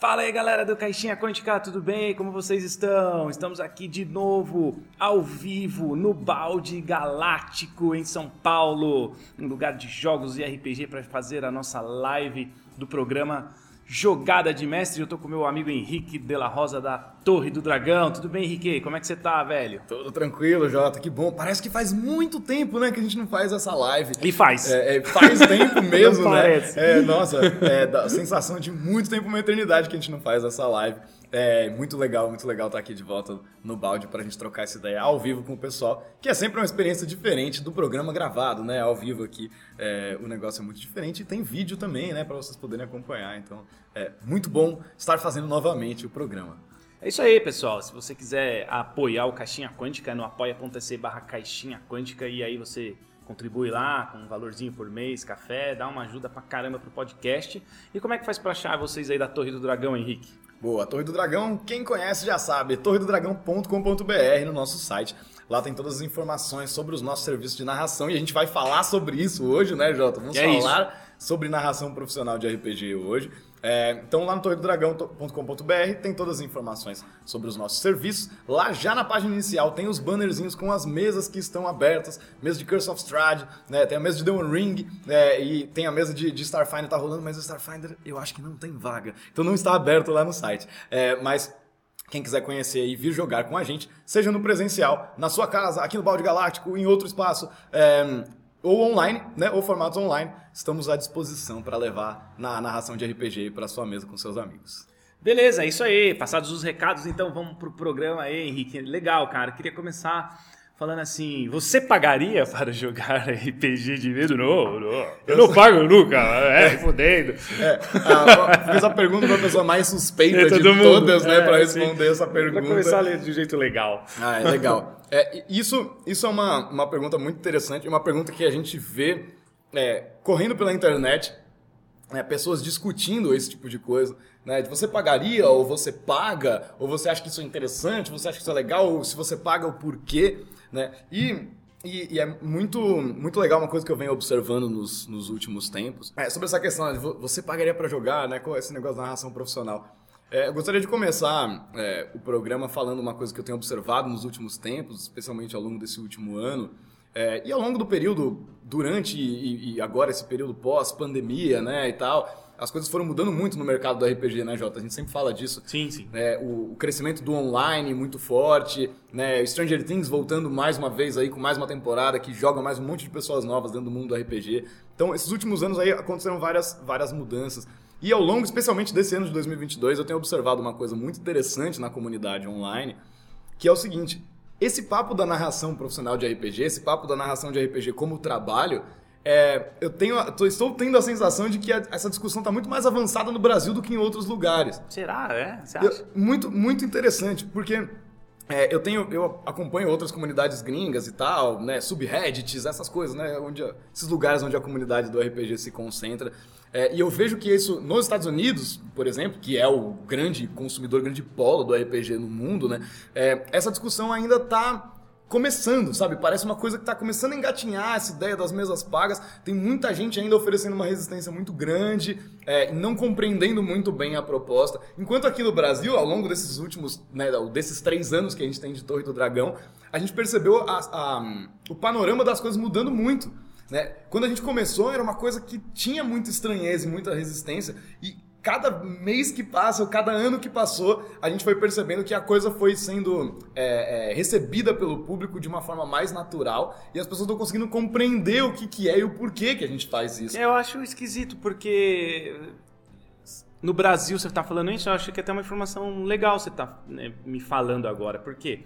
Fala aí galera do Caixinha Quântica, tudo bem? Como vocês estão? Estamos aqui de novo, ao vivo, no Balde Galáctico, em São Paulo, um lugar de jogos e RPG para fazer a nossa live do programa Jogada de Mestre. Eu tô com meu amigo Henrique de la Rosa da Torre do Dragão. Tudo bem, Henrique? Como é que você tá, velho? Tudo tranquilo, Jota. Que bom. Parece que faz muito tempo, né, que a gente não faz essa live. E faz. É, é, faz tempo mesmo, Não né? parece. É, nossa, é, dá a sensação de muito tempo, uma eternidade que a gente não faz essa live. É muito legal, muito legal estar aqui de volta no balde pra gente trocar essa ideia ao vivo com o pessoal, que é sempre uma experiência diferente do programa gravado, né? Ao vivo aqui, é, o negócio é muito diferente e tem vídeo também, né? Pra vocês poderem acompanhar. Então, é muito bom estar fazendo novamente o programa. É isso aí, pessoal. Se você quiser apoiar o Caixinha Quântica, é no apoia.se barra Caixinha Quântica e aí você contribui lá com um valorzinho por mês, café, dá uma ajuda pra caramba pro podcast. E como é que faz pra achar vocês aí da Torre do Dragão, Henrique? Boa, Torre do Dragão, quem conhece já sabe, torredodragão.com.br no nosso site. Lá tem todas as informações sobre os nossos serviços de narração e a gente vai falar sobre isso hoje, né, Jota? Vamos É falar sobre narração profissional de RPG hoje. É, então lá no torredodragão.com.br tem todas as informações sobre os nossos serviços. Lá já na página inicial tem os bannerzinhos com as mesas que estão abertas, mesa de Curse of Strahd, né, tem a mesa de The One Ring é, e tem a mesa de, de Starfinder tá rolando, mas o Starfinder eu acho que não tem vaga, então não está aberto lá no site. É, mas quem quiser conhecer e vir jogar com a gente, seja no presencial, na sua casa, aqui no Balde Galáctico, em outro espaço, é, ou online, né, ou formatos online, estamos à disposição para levar na narração de RPG para sua mesa com seus amigos. Beleza, é isso aí. Passados os recados, então vamos pro programa aí, Henrique. Legal, cara. Queria começar falando assim: você pagaria para jogar RPG de medo? Não, não. Eu não pago nunca. É, fodendo. É, a, fiz a pergunta para a pessoa mais suspeita É, de mundo. todas, né, É, para responder essa pergunta. Vai começar a ler de um jeito legal. Ah, é legal. É, isso, isso é uma, uma pergunta muito interessante, uma pergunta que a gente vê é, correndo pela internet, né, pessoas discutindo esse tipo de coisa. Né, de você pagaria, ou você paga, ou você acha que isso é interessante, você acha que isso é legal, ou se você paga, o porquê. Né? E, e, e é muito, muito legal uma coisa que eu venho observando nos, nos últimos tempos. É sobre essa questão né, de vo- você pagaria pra jogar, né? Com esse negócio da narração profissional. É, eu gostaria de começar é, o programa falando uma coisa que eu tenho observado nos últimos tempos, especialmente ao longo desse último ano, é, e ao longo do período durante e, e agora esse período pós-pandemia, né, e tal. As coisas foram mudando muito no mercado do RPG, né, Jota? A gente sempre fala disso. Sim, sim. É, o, o crescimento do online muito forte, né? Stranger Things voltando mais uma vez aí com mais uma temporada que joga mais um monte de pessoas novas dentro do mundo do RPG. Então, esses últimos anos aí aconteceram várias, várias mudanças. E ao longo, especialmente desse ano de 2022, eu tenho observado uma coisa muito interessante na comunidade online, que é o seguinte: esse papo da narração profissional de RPG, esse papo da narração de RPG como trabalho, é, eu tenho, estou tendo a sensação de que a- essa discussão está muito mais avançada no Brasil do que em outros lugares. Será? É? Você Eu- acha? muito, muito interessante, porque é, eu tenho, eu acompanho outras comunidades gringas e tal, né, subreddits, essas coisas, né, onde esses lugares onde a comunidade do RPG se concentra. É, e eu vejo que isso nos Estados Unidos, por exemplo, que é o grande consumidor, grande polo do RPG no mundo, né, é, essa discussão ainda está começando, sabe? Parece uma coisa que está começando a engatinhar essa ideia das mesas pagas. Tem muita gente ainda oferecendo uma resistência muito grande é, não compreendendo muito bem a proposta. Enquanto aqui no Brasil, ao longo desses últimos, né, desses três anos que a gente tem de Torre do Dragão, a gente percebeu a- a- o panorama das coisas mudando muito. Né? Quando a gente começou, era uma coisa que tinha muita estranheza e muita resistência. E cada mês que passa, ou cada ano que passou, a gente foi percebendo que a coisa foi sendo é, é, recebida pelo público de uma forma mais natural. E as pessoas estão conseguindo compreender o que, que é e o porquê que a gente faz isso. Eu acho esquisito, porque no Brasil você tá falando isso, eu acho que é até uma informação legal você tá né, me falando agora. Por quê?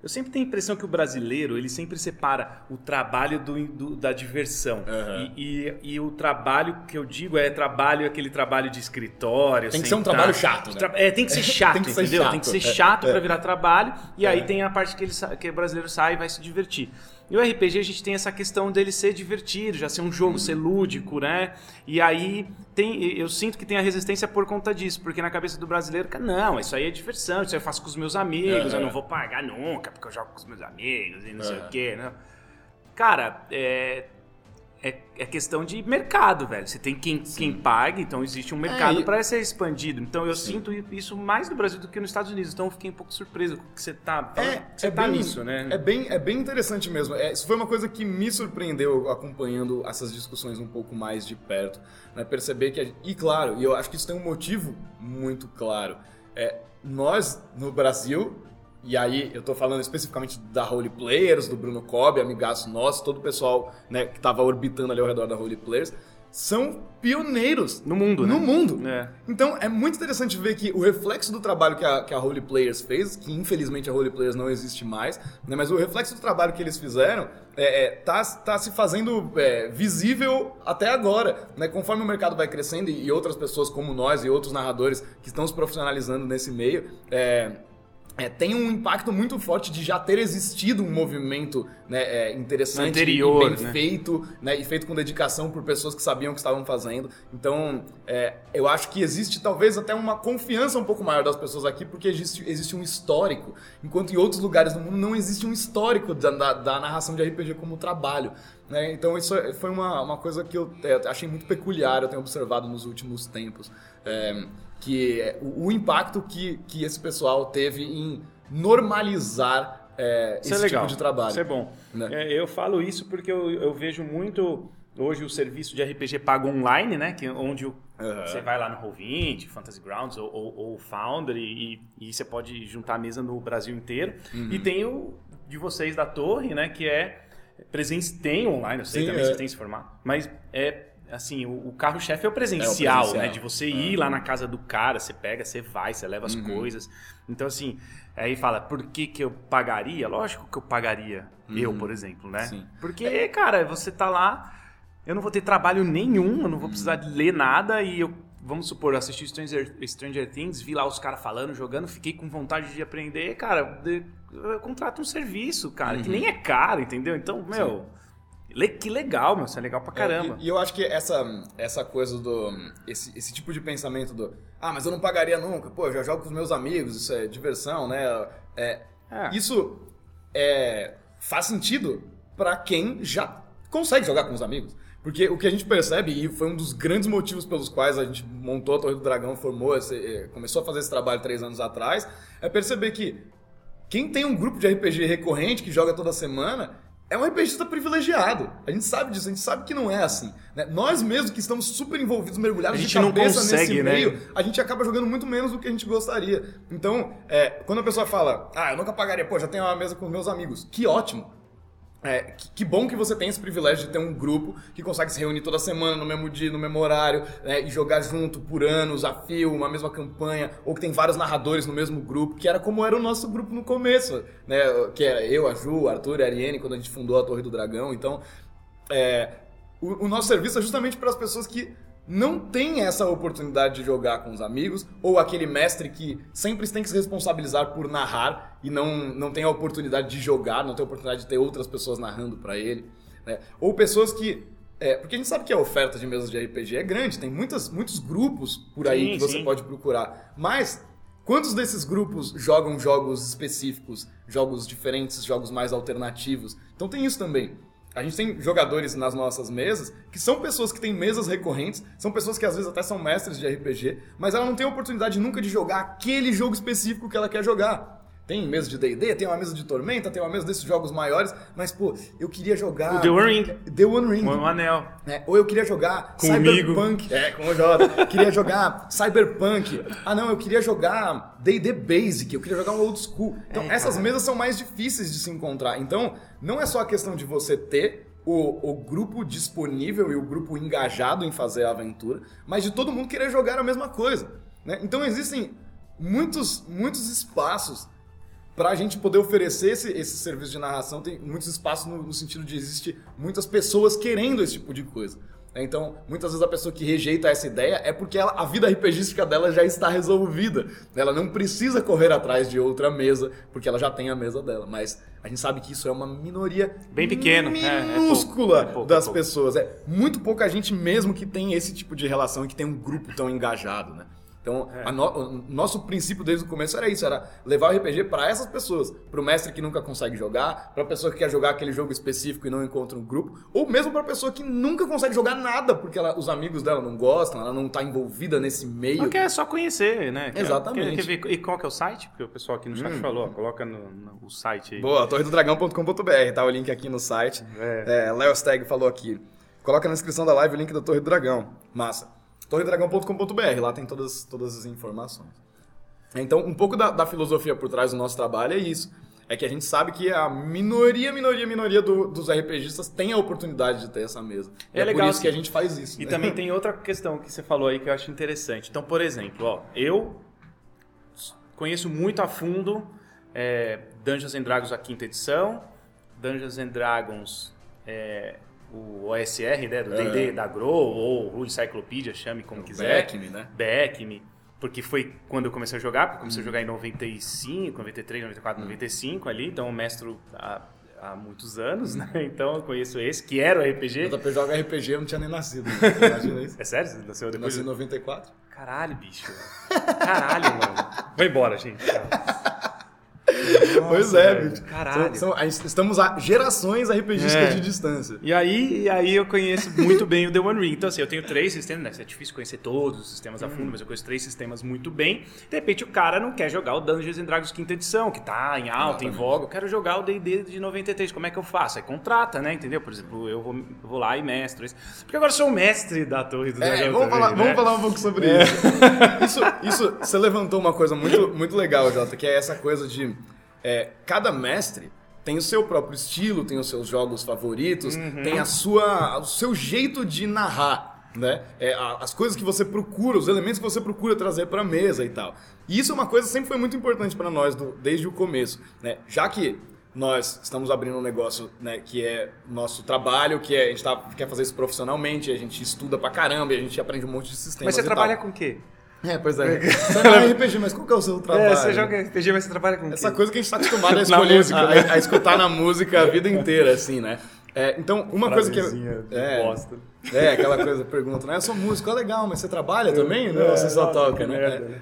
Eu sempre tenho a impressão que o brasileiro, ele sempre separa o trabalho do, do- da diversão. Aham. E, e- e o trabalho que eu digo é trabalho, aquele trabalho de escritório. Tem que ser um sentar. trabalho chato, né? É, tem que ser chato, Tem que ser entendeu? chato. Tem que ser É, chato é. pra virar trabalho. E aí É. tem a parte que, ele, que o brasileiro sai e vai se divertir. E o RPG a gente tem essa questão dele ser divertido, já ser um jogo, ser lúdico, né? E aí tem, eu sinto que tem a resistência por conta disso, porque na cabeça do brasileiro, cara, não, isso aí é diversão, isso aí eu faço com os meus amigos, eu Aham. não vou pagar nunca, porque eu jogo com os meus amigos e não sei Aham. o quê, né? Cara, é, é, é questão de mercado, velho. Você tem quem, quem paga, então existe um mercado É, para ser expandido. Então eu sinto isso mais no Brasil do que nos Estados Unidos. Então eu fiquei um pouco surpreso com o que você tá. É, você é tá bem, nisso, né? É bem, é bem interessante mesmo. É, isso foi uma coisa que me surpreendeu acompanhando essas discussões um pouco mais de perto. Né? Perceber que. e claro, e eu acho que isso tem um motivo muito claro. É, nós, no Brasil, e aí eu tô falando especificamente da Holy Players, do Bruno Cobb, amigaço nosso, todo o pessoal né, que tava orbitando ali ao redor da Holy Players, são pioneiros No mundo, né? no mundo. É. Então é muito interessante ver que o reflexo do trabalho que a, que a Holy Players fez, que infelizmente a Holy Players não existe mais, né, mas o reflexo do trabalho que eles fizeram é, é, tá, tá se fazendo é, visível até agora. Né, conforme o mercado vai crescendo e, e outras pessoas como nós e outros narradores que estão se profissionalizando nesse meio. é, é, tem um impacto muito forte de já ter existido um movimento né, é, interessante Anterior, e bem né? feito, né, e feito com dedicação por pessoas que sabiam o que estavam fazendo. Então, é, eu acho que existe talvez até uma confiança um pouco maior das pessoas aqui, porque existe, existe um histórico, enquanto em outros lugares do mundo não existe um histórico da, da- da narração de RPG como trabalho. né? Então, isso é- foi uma, uma coisa que eu é, achei muito peculiar, eu tenho observado nos últimos tempos. É, que é o, impacto que, que esse pessoal teve em normalizar é, Isso esse é legal. tipo de trabalho. Isso é bom. né? É, eu falo isso porque eu, eu vejo muito hoje o serviço de RPG pago online, né? Que, onde o- Aham. você vai lá no Roll20, Fantasy Grounds ou, ou, ou Foundry e, e você pode juntar a mesa no Brasil inteiro. Uhum. E tem o de vocês da Torre, né? Que é presença tem online, eu sei Sim, também é. que você tem esse formato, mas é assim, o, o carro-chefe é o presencial, É o presencial. né? De você ir lá na casa do cara, você pega, você vai, você leva as Uhum. coisas. Então, assim, aí fala, por que que eu pagaria? Lógico que eu pagaria. Eu, por exemplo, né? Uhum. Sim. Porque, cara, você tá lá, eu não vou ter trabalho nenhum, eu não vou precisar de ler nada e eu, vamos supor, eu assisti Stranger, Stranger Things, vi lá os caras falando, jogando, fiquei com vontade de aprender, cara, eu contrato um serviço, cara, Uhum. que nem é caro, entendeu? Então, meu, le- que legal, meu, isso é legal pra caramba. E, e eu acho que essa, essa coisa do. Esse, esse tipo de pensamento do. Ah, mas eu não pagaria nunca. Pô, eu já jogo com os meus amigos, isso é diversão, né? É, É. Isso é, faz sentido pra quem já consegue jogar com os amigos. Porque o que a gente percebe, e foi um dos grandes motivos pelos quais a gente montou a Torre do Dragão, formou, esse, eh, começou a fazer esse trabalho três anos atrás, é perceber que quem tem um grupo de RPG recorrente que joga toda semana é um RPGista privilegiado. A gente sabe disso, a gente sabe que não é assim. né? Nós mesmos que estamos super envolvidos, mergulhados A de gente não cabeça consegue, nesse né? meio, a gente acaba jogando muito menos do que a gente gostaria. Então, é, quando a pessoa fala, ah, eu nunca pagaria, pô, já tenho uma mesa com meus amigos, que ótimo. É, que, que bom que você tem esse privilégio de ter um grupo que consegue se reunir toda semana no mesmo dia, no mesmo horário, né, e jogar junto por anos, a fio, uma mesma campanha, ou que tem vários narradores no mesmo grupo, que era como era o nosso grupo no começo, né? Que era eu, a Ju, o Arthur e a Ariane, quando a gente fundou a Torre do Dragão. Então, é, o, o nosso serviço é justamente para as pessoas que não têm essa oportunidade de jogar com os amigos, ou aquele mestre que sempre tem que se responsabilizar por narrar e não, não tem a oportunidade de jogar, não tem a oportunidade de ter outras pessoas narrando para ele. né? Ou pessoas que. é, porque a gente sabe que a oferta de mesas de RPG é grande, tem muitas, muitos grupos por aí Sim, que você sim. pode procurar. Mas quantos desses grupos jogam jogos específicos, jogos diferentes, jogos mais alternativos? Então tem isso também. A gente tem jogadores nas nossas mesas que são pessoas que têm mesas recorrentes, são pessoas que às vezes até são mestres de RPG, mas ela não tem a oportunidade nunca de jogar aquele jogo específico que ela quer jogar. Tem mesa de D&D, tem uma mesa de Tormenta, tem uma mesa desses jogos maiores, mas pô, eu queria jogar... O The One Ring. The One Ring. Um anel. né? Ou eu queria jogar Comigo. Cyberpunk. É, com o Jota. queria jogar Cyberpunk. Ah, não, eu queria jogar D&D Basic. Eu queria jogar um old school. Então, É, essas cara. mesas são mais difíceis de se encontrar. Então, não é só a questão de você ter o, o grupo disponível e o grupo engajado em fazer a aventura, mas de todo mundo querer jogar a mesma coisa. né? Então, existem muitos, muitos espaços para a gente poder oferecer esse, esse serviço de narração, tem muitos espaços no, no sentido de existir muitas pessoas querendo esse tipo de coisa. né? Então, muitas vezes a pessoa que rejeita essa ideia é porque ela- a vida RPGística dela já está resolvida. Ela não precisa correr atrás de outra mesa, porque ela já tem a mesa dela. Mas a gente sabe que isso é uma minoria Bem pequeno, é, é pouco, minúscula é pouco, das é pouco. pessoas. É muito pouca gente mesmo que tem esse tipo de relação e que tem um grupo tão engajado, né? Então, é. no, o nosso princípio desde o começo era isso, era levar o RPG para essas pessoas, para o mestre que nunca consegue jogar, para a pessoa que quer jogar aquele jogo específico e não encontra um grupo, ou mesmo para a pessoa que nunca consegue jogar nada porque ela, os amigos dela não gostam, ela não está envolvida nesse meio. Ela quer só conhecer, né? Exatamente. Quer, quer e qual que é o site? Porque o pessoal aqui no chat hum. falou, ó, coloca no, no, o site aí. Boa, torredodragão.com.br, tá o link aqui no site. É. é Léo Steg falou aqui. Coloca na descrição da live o link da Torre do Dragão. Massa. torredragão.com.br, lá tem todas, todas as informações. Então, um pouco da, da, filosofia por trás do nosso trabalho é isso. É que a gente sabe que a minoria, minoria, minoria do, dos RPGistas tem a oportunidade de ter essa mesa. É, é legal, por isso que a gente faz isso. E né? também tem outra questão que você falou aí que eu acho interessante. Então, por exemplo, ó, eu conheço muito a fundo é, Dungeons and Dragons a quinta edição, Dungeons and Dragons é, o OSR, né, do D&D, é. da Grow, ou o Encyclopedia, chame como o quiser. Back-me, né? Back-me. Porque foi quando eu comecei a jogar, porque comecei hum. a jogar em 95, 93, 94, hum. 95 ali, então eu mestro há, há muitos anos, né? Então eu conheço esse, que era o RPG. Eu joga RPG, eu não tinha nem nascido. Imagina isso. É sério? Você nasceu depois? Nasci em 94. Caralho, bicho. Caralho, mano. Vou embora, gente. Nossa, pois é, bicho. Caralho. São, são, estamos a gerações RPGistas é. de distância. E aí, e aí eu conheço muito bem o The One Ring. Então, assim, eu tenho três sistemas, né? É difícil conhecer todos os sistemas a fundo, hum. mas eu conheço três sistemas muito bem. De repente, o cara não quer jogar o Dungeons and Dragons quinta edição, que tá em alta, em voga. Eu quero jogar o D&D de 93. Como é que eu faço? Aí contrata, né? Entendeu? Por exemplo, eu vou, eu vou lá e mestro isso. Porque agora eu sou o mestre da Torre do é, Dragão. Vamos, falar, né? vamos falar um pouco sobre é. isso. isso. Isso, você levantou uma coisa muito, muito legal, Jota, que é essa coisa de é, cada mestre tem o seu próprio estilo, tem os seus jogos favoritos, uhum. tem a sua, o seu jeito de narrar, né? É, as coisas que você procura, os elementos que você procura trazer para a mesa e tal. E isso é uma coisa que sempre foi muito importante para nós do, desde o começo, né? Já que nós estamos abrindo um negócio né, que é nosso trabalho, que é, a gente tá, quer fazer isso profissionalmente, a gente estuda pra caramba, a gente aprende um monte de sistemas. Mas você trabalha tal. com o quê? É, pois é. Você não é RPG, mas qual que é o seu trabalho? É, você joga RPG, mas você trabalha com Essa coisa que a gente está acostumado a escolher, música, a, né? a, escutar na música a vida inteira, assim, né? É, então, uma coisa que... É, bosta. É, aquela coisa, pergunta, né? Eu sou músico, é legal, mas você trabalha também? Não, é, você só toca, né? Merda, né?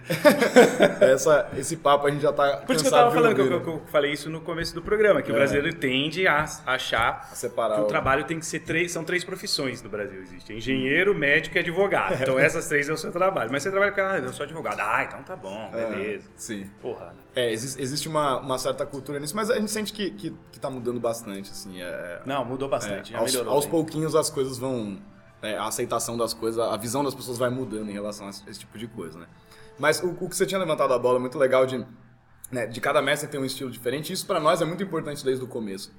Essa, esse papo a gente já tá Por isso que eu tava falando, que eu, que eu, falei isso no começo do programa, que é. o brasileiro tende a achar a separar que o, trabalho tem que ser três, são três profissões no Brasil, existe engenheiro, médico e advogado. Então essas três é o seu trabalho. Mas você trabalha com, ah, eu sou advogado. Ah, então tá bom, é, beleza. É, sim. Porra. É, existe, existe uma, uma, certa cultura nisso, mas a gente sente que, que, que tá mudando bastante, assim. É, Não, mudou bastante, é, aos, aos pouquinhos as coisas vão é, a aceitação das coisas, a visão das pessoas vai mudando em relação a esse tipo de coisa, né? Mas o, o que você tinha levantado a bola é muito legal de, né, de cada mestre ter um estilo diferente. Isso para nós é muito importante desde o começo.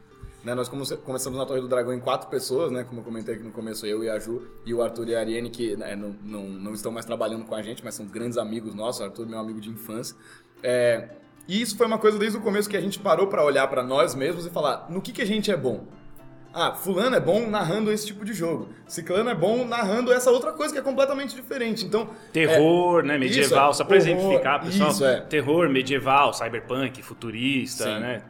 Né, nós começamos na Torre do Dragão em quatro pessoas, né? Como eu comentei aqui no começo, eu e a Ju, e o Arthur e a Ariane, que né, não, não, não, estão mais trabalhando com a gente, mas são grandes amigos nossos. O Arthur meu amigo de infância. É, e isso foi uma coisa desde o começo que a gente parou para olhar para nós mesmos e falar no que, que a gente é bom. Ah, fulano é bom narrando esse tipo de jogo. Ciclano é bom narrando essa outra coisa que é completamente diferente. Então, terror, é, né, medieval, isso, só para exemplificar, pessoal. Isso, é. Terror, medieval, cyberpunk, futurista, Sim. né,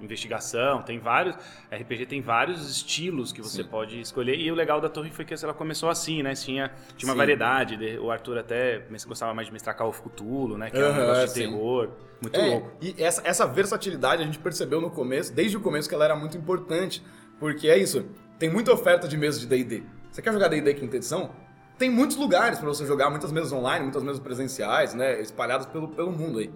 investigação, tem vários, RPG tem vários estilos que você Sim. pode escolher. E o legal da Torre foi que ela começou assim, né? Tinha, tinha uma Sim. variedade, o Arthur até gostava mais de mestrar Call of Cthulhu, né, que é um negócio de terror. Muito é, louco. E essa, essa versatilidade a gente percebeu no começo, desde o começo, que ela era muito importante. Porque é isso, tem muita oferta de mesas de D&D. Você quer jogar D&D quinta edição? Tem muitos lugares para você jogar, muitas mesas online, muitas mesas presenciais, né, espalhadas pelo, pelo mundo aí.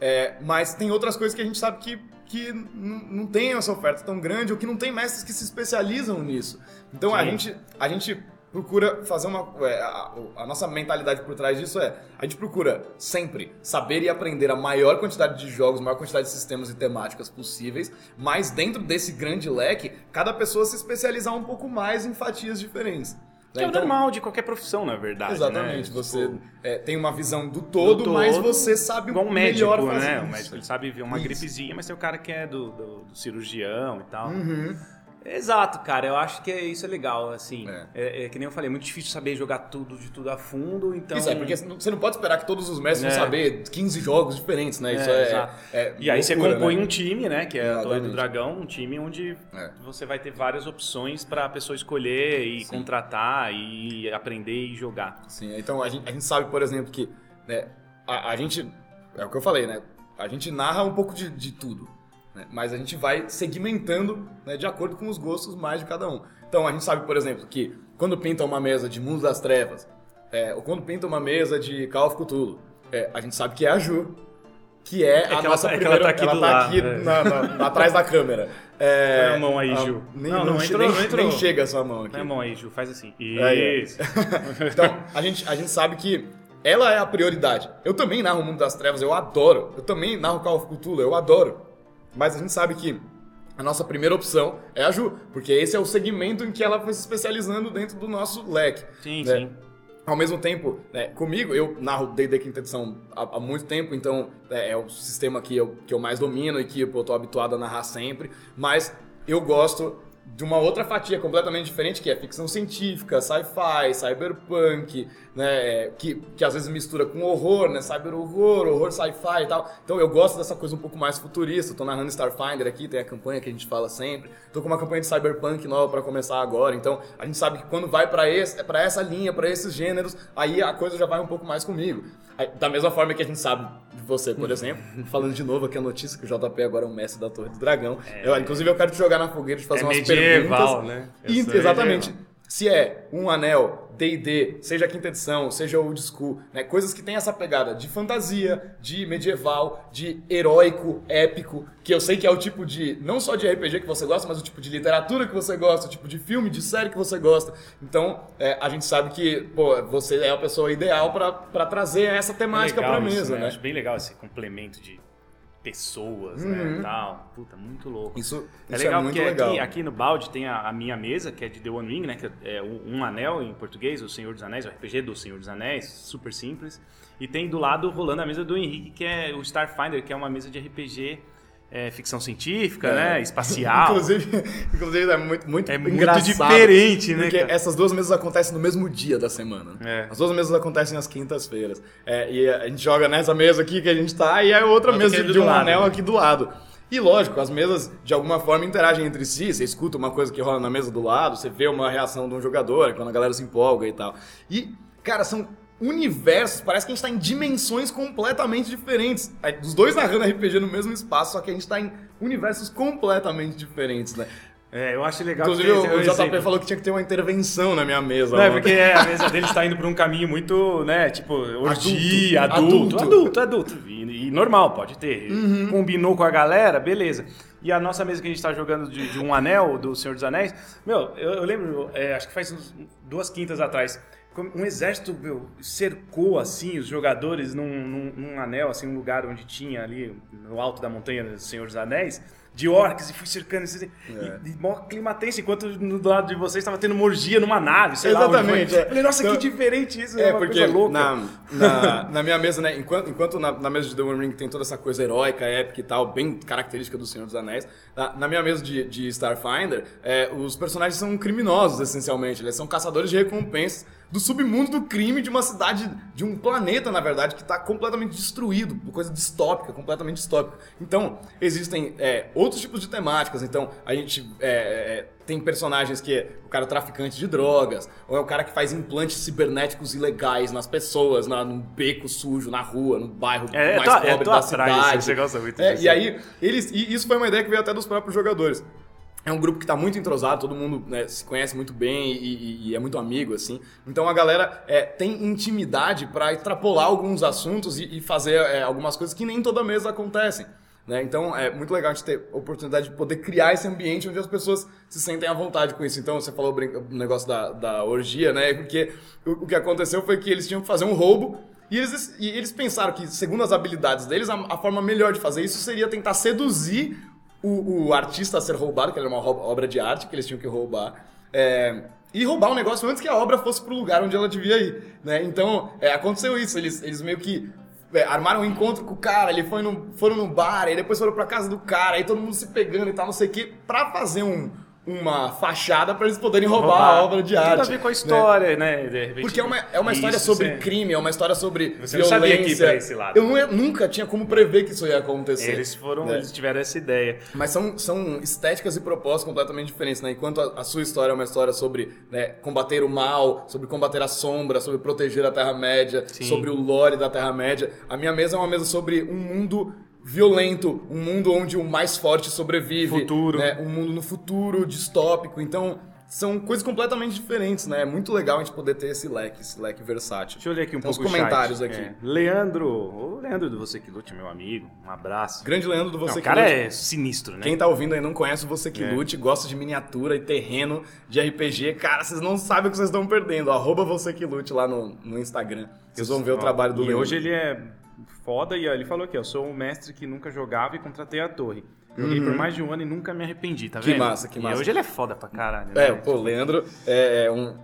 É, mas tem outras coisas que a gente sabe que, que não tem essa oferta tão grande ou que não tem mestres que se especializam nisso. Então a gente, a gente procura fazer uma. É, a, a, nossa mentalidade por trás disso é: a gente procura sempre saber e aprender a maior quantidade de jogos, a maior quantidade de sistemas e temáticas possíveis, mas dentro desse grande leque, cada pessoa se especializar um pouco mais em fatias diferentes. Que é o então, normal de qualquer profissão, na verdade. Exatamente. Né? Você tipo, é, tem uma visão do todo, do todo, mas você sabe igual um médico, melhor fazer né? Isso. O médico ele sabe ver uma isso. gripezinha, mas tem o cara que é do, do, do cirurgião e tal. Uhum. Exato, cara. Eu acho que é, isso é legal, assim. É. É, é. que nem eu falei, é muito difícil saber jogar tudo de tudo a fundo, então... Isso é, porque você não pode esperar que todos os mestres vão é. saber 15 jogos diferentes, né? Isso é... é e aí você compõe né? um time, né? Que é a Torre do Dragão, um time onde você vai ter várias opções para a pessoa escolher e Sim. contratar e aprender e jogar. Sim, então a gente, a gente sabe, por exemplo, que né, a, a gente, é o que eu falei, né? A gente narra um pouco de, de tudo, né? mas a gente vai segmentando né, de acordo com os gostos mais de cada um. Então a gente sabe, por exemplo, que quando pinta uma mesa de Mundo das Trevas, é, ou quando pinta uma mesa de Call of Cthulhu, é, a gente sabe que é a Ju, que é, É a que nossa ela tá- é que primeira... ela tá aqui ela tá lado, aqui é. na- na- atrás da câmera. É, Põe a mão aí, a- Ju. Nem, Não, não, não entrou, nem, não entrou. nem chega a sua mão aqui. Põe a mão aí, Ju, faz assim. Aí, Isso. Então, a gente, a gente sabe que ela é a prioridade. Eu também narro o Mundo das Trevas, eu adoro. Eu também narro Call of Cthulhu, eu adoro. Mas a gente sabe que a nossa primeira opção é a Ju, porque esse é o segmento em que ela foi se especializando dentro do nosso leque. Sim, né? sim. Ao mesmo tempo, né, comigo, eu narro D&D quinta edição há, há muito tempo, então é, é o sistema que eu, que eu mais domino e que eu tô habituado a narrar sempre, mas eu gosto de uma outra fatia completamente diferente, que é ficção científica, sci-fi, cyberpunk, né, é, que, que às vezes mistura com horror, né, cyber-horror, horror sci-fi e tal. Então eu gosto dessa coisa um pouco mais futurista, tô narrando Starfinder aqui, tem a campanha que a gente fala sempre, tô com uma campanha de cyberpunk nova para começar agora, então a gente sabe que quando vai para esse, para essa linha, para esses gêneros, aí a coisa já vai um pouco mais comigo. Da mesma forma que a gente sabe de você, por exemplo, falando de novo aqui a notícia que o JP agora é um mestre da Torre do Dragão. Eu, inclusive eu quero te jogar na fogueira de fazer É umas medieval, perguntas. né? Eu exatamente. medieval. Se é um anel, D&D, seja a quinta edição, seja old school, né? Coisas que tem essa pegada de fantasia, de medieval, de heróico, épico, que eu sei que é o tipo de, não só de RPG que você gosta, mas o tipo de literatura que você gosta, o tipo de filme, de série que você gosta. Então, é, a gente sabe que, pô, você é a pessoa ideal pra trazer essa temática É Legal pra isso, mesa, né? Acho bem legal esse complemento de pessoas, Uhum. né, tal. Puta, muito louco. Isso, É isso legal é muito porque legal. Aqui, aqui no balde tem a, a minha mesa, que é de The One Ring, né? Que é um, um anel em português, o Senhor dos Anéis, o RPG do Senhor dos Anéis, super simples. E tem do lado rolando a mesa do Henrique, que é o Starfinder, que é uma mesa de RPG é, ficção científica, É. né? Espacial. Inclusive, inclusive é muito, muito É muito diferente, né, Porque cara? essas duas mesas acontecem no mesmo dia da semana. né? É. As duas mesas acontecem às quintas-feiras. É, e a gente joga nessa mesa aqui que a gente tá e a outra Outra mesa é do de um lado, anel né? aqui do lado. E lógico, as mesas de alguma forma interagem entre si. Você escuta uma coisa que rola na mesa do lado, você vê uma reação de um jogador, quando a galera se empolga e tal. E, cara, são universos, parece que a gente tá em dimensões completamente diferentes. Os dois narrando RPG no mesmo espaço, só que a gente tá em universos completamente diferentes, né? É, eu acho legal Inclusive, que o, o JP exemplo. falou que tinha que ter uma intervenção na minha mesa. Não, é ontem. porque a mesa dele está indo por um caminho muito, né, tipo, orgia, adulto, Adulto. adulto, adulto. E, e normal, pode ter. Uhum. Combinou com a galera, beleza. E a nossa mesa que a gente tá jogando de, de um anel, do Senhor dos Anéis, meu, eu, eu lembro, é, acho que faz uns, duas quintas atrás, um exército, meu, cercou, assim, os jogadores num, num, num anel, assim, um lugar onde tinha ali, no alto da montanha do Senhor dos Anéis, de orcs, e fui cercando, assim, É. e, e mó clima tenso, enquanto no do lado de vocês estava tendo uma orgia numa nave, sei lá Exatamente, foi. é. Falei, nossa, Então- que diferente isso, é, É, porque louca. na, na, na minha mesa, né, enquanto, enquanto na, na mesa de The One Ring tem toda essa coisa heróica, épica e tal, bem característica do Senhor dos Anéis, na, na minha mesa de, de Starfinder, é, os personagens são criminosos, essencialmente. Eles são caçadores de recompensas do submundo do crime de uma cidade, de um planeta, na verdade, que está completamente destruído, coisa distópica, completamente distópica. Então, existem é, outros tipos de temáticas. Então, a gente é, é, tem personagens que é o cara traficante de drogas, ou é o cara que faz implantes cibernéticos ilegais nas pessoas, na, num beco sujo, na rua, no bairro É, eu mais tô- eu pobre tô da atrás, cidade. você gosta muito É, disso. e aí, eles, e isso foi uma ideia que veio até dos próprios jogadores. É um grupo que tá muito entrosado, todo mundo né, se conhece muito bem e, e- e é muito amigo, assim. Então a galera é, tem intimidade pra extrapolar alguns assuntos e, e fazer é, algumas coisas que nem toda mesa acontecem. Né? Então é muito legal a gente ter a oportunidade de poder criar esse ambiente onde as pessoas se sentem à vontade com isso. Então você falou o negócio da, da orgia, né? Porque o, o que aconteceu foi que eles tinham que fazer um roubo e eles, e eles pensaram que, segundo as habilidades deles, a, a forma melhor de fazer isso seria tentar seduzir o, o artista a ser roubado, que era uma obra de arte que eles tinham que roubar. é, e roubar o negócio antes que a obra fosse pro lugar onde ela devia ir. Né? Então, é, aconteceu isso. Eles, eles meio que é, armaram um encontro com o cara, ele foi no, foram no bar, aí depois foram pra casa do cara, aí todo mundo se pegando e tal, não sei o quê, pra fazer um, uma fachada para eles poderem roubar, Roubar. a obra de arte. Tudo a ver com a né? história, né? Repente, Porque é uma, é uma história isso, sobre crime, é uma história sobre Você não violência. sabia que pra esse lado. Eu nu- nunca tinha como prever que isso ia acontecer. Eles foram, né? eles tiveram essa ideia. Mas são, são estéticas e propósitos completamente diferentes, né? Enquanto a, a sua história é uma história sobre né, combater o mal, sobre combater a sombra, sobre proteger a Terra-média, Sim. sobre o lore da Terra-média, a minha mesa é uma mesa sobre um mundo violento, um mundo onde o mais forte sobrevive. Futuro. Né? Um mundo no futuro, distópico. Então, são coisas completamente diferentes, né? É muito legal a gente poder ter esse leque, esse leque versátil. Deixa eu ler aqui um Tem uns pouco o comentários chat. aqui. É, Leandro, o Leandro do Você Que Lute, meu amigo, um abraço. Grande Leandro do Você Não, o Que cara Lute. é sinistro, né? Quem tá ouvindo aí não conhece o Você Que É. Lute, gosta de miniatura e terreno de RPG, cara, vocês não sabem o que vocês estão perdendo. Arroba Você Que Lute lá no, no Instagram. Vocês vão ver o trabalho do E Leandro. hoje ele é foda e ó, ele falou aqui, eu sou um mestre que nunca jogava e contratei a torre. Joguei por mais de um ano e nunca me arrependi, tá Uhum. Que vendo? massa, que massa. E hoje ele é foda pra caralho. É, né? pô, o Leandro é um.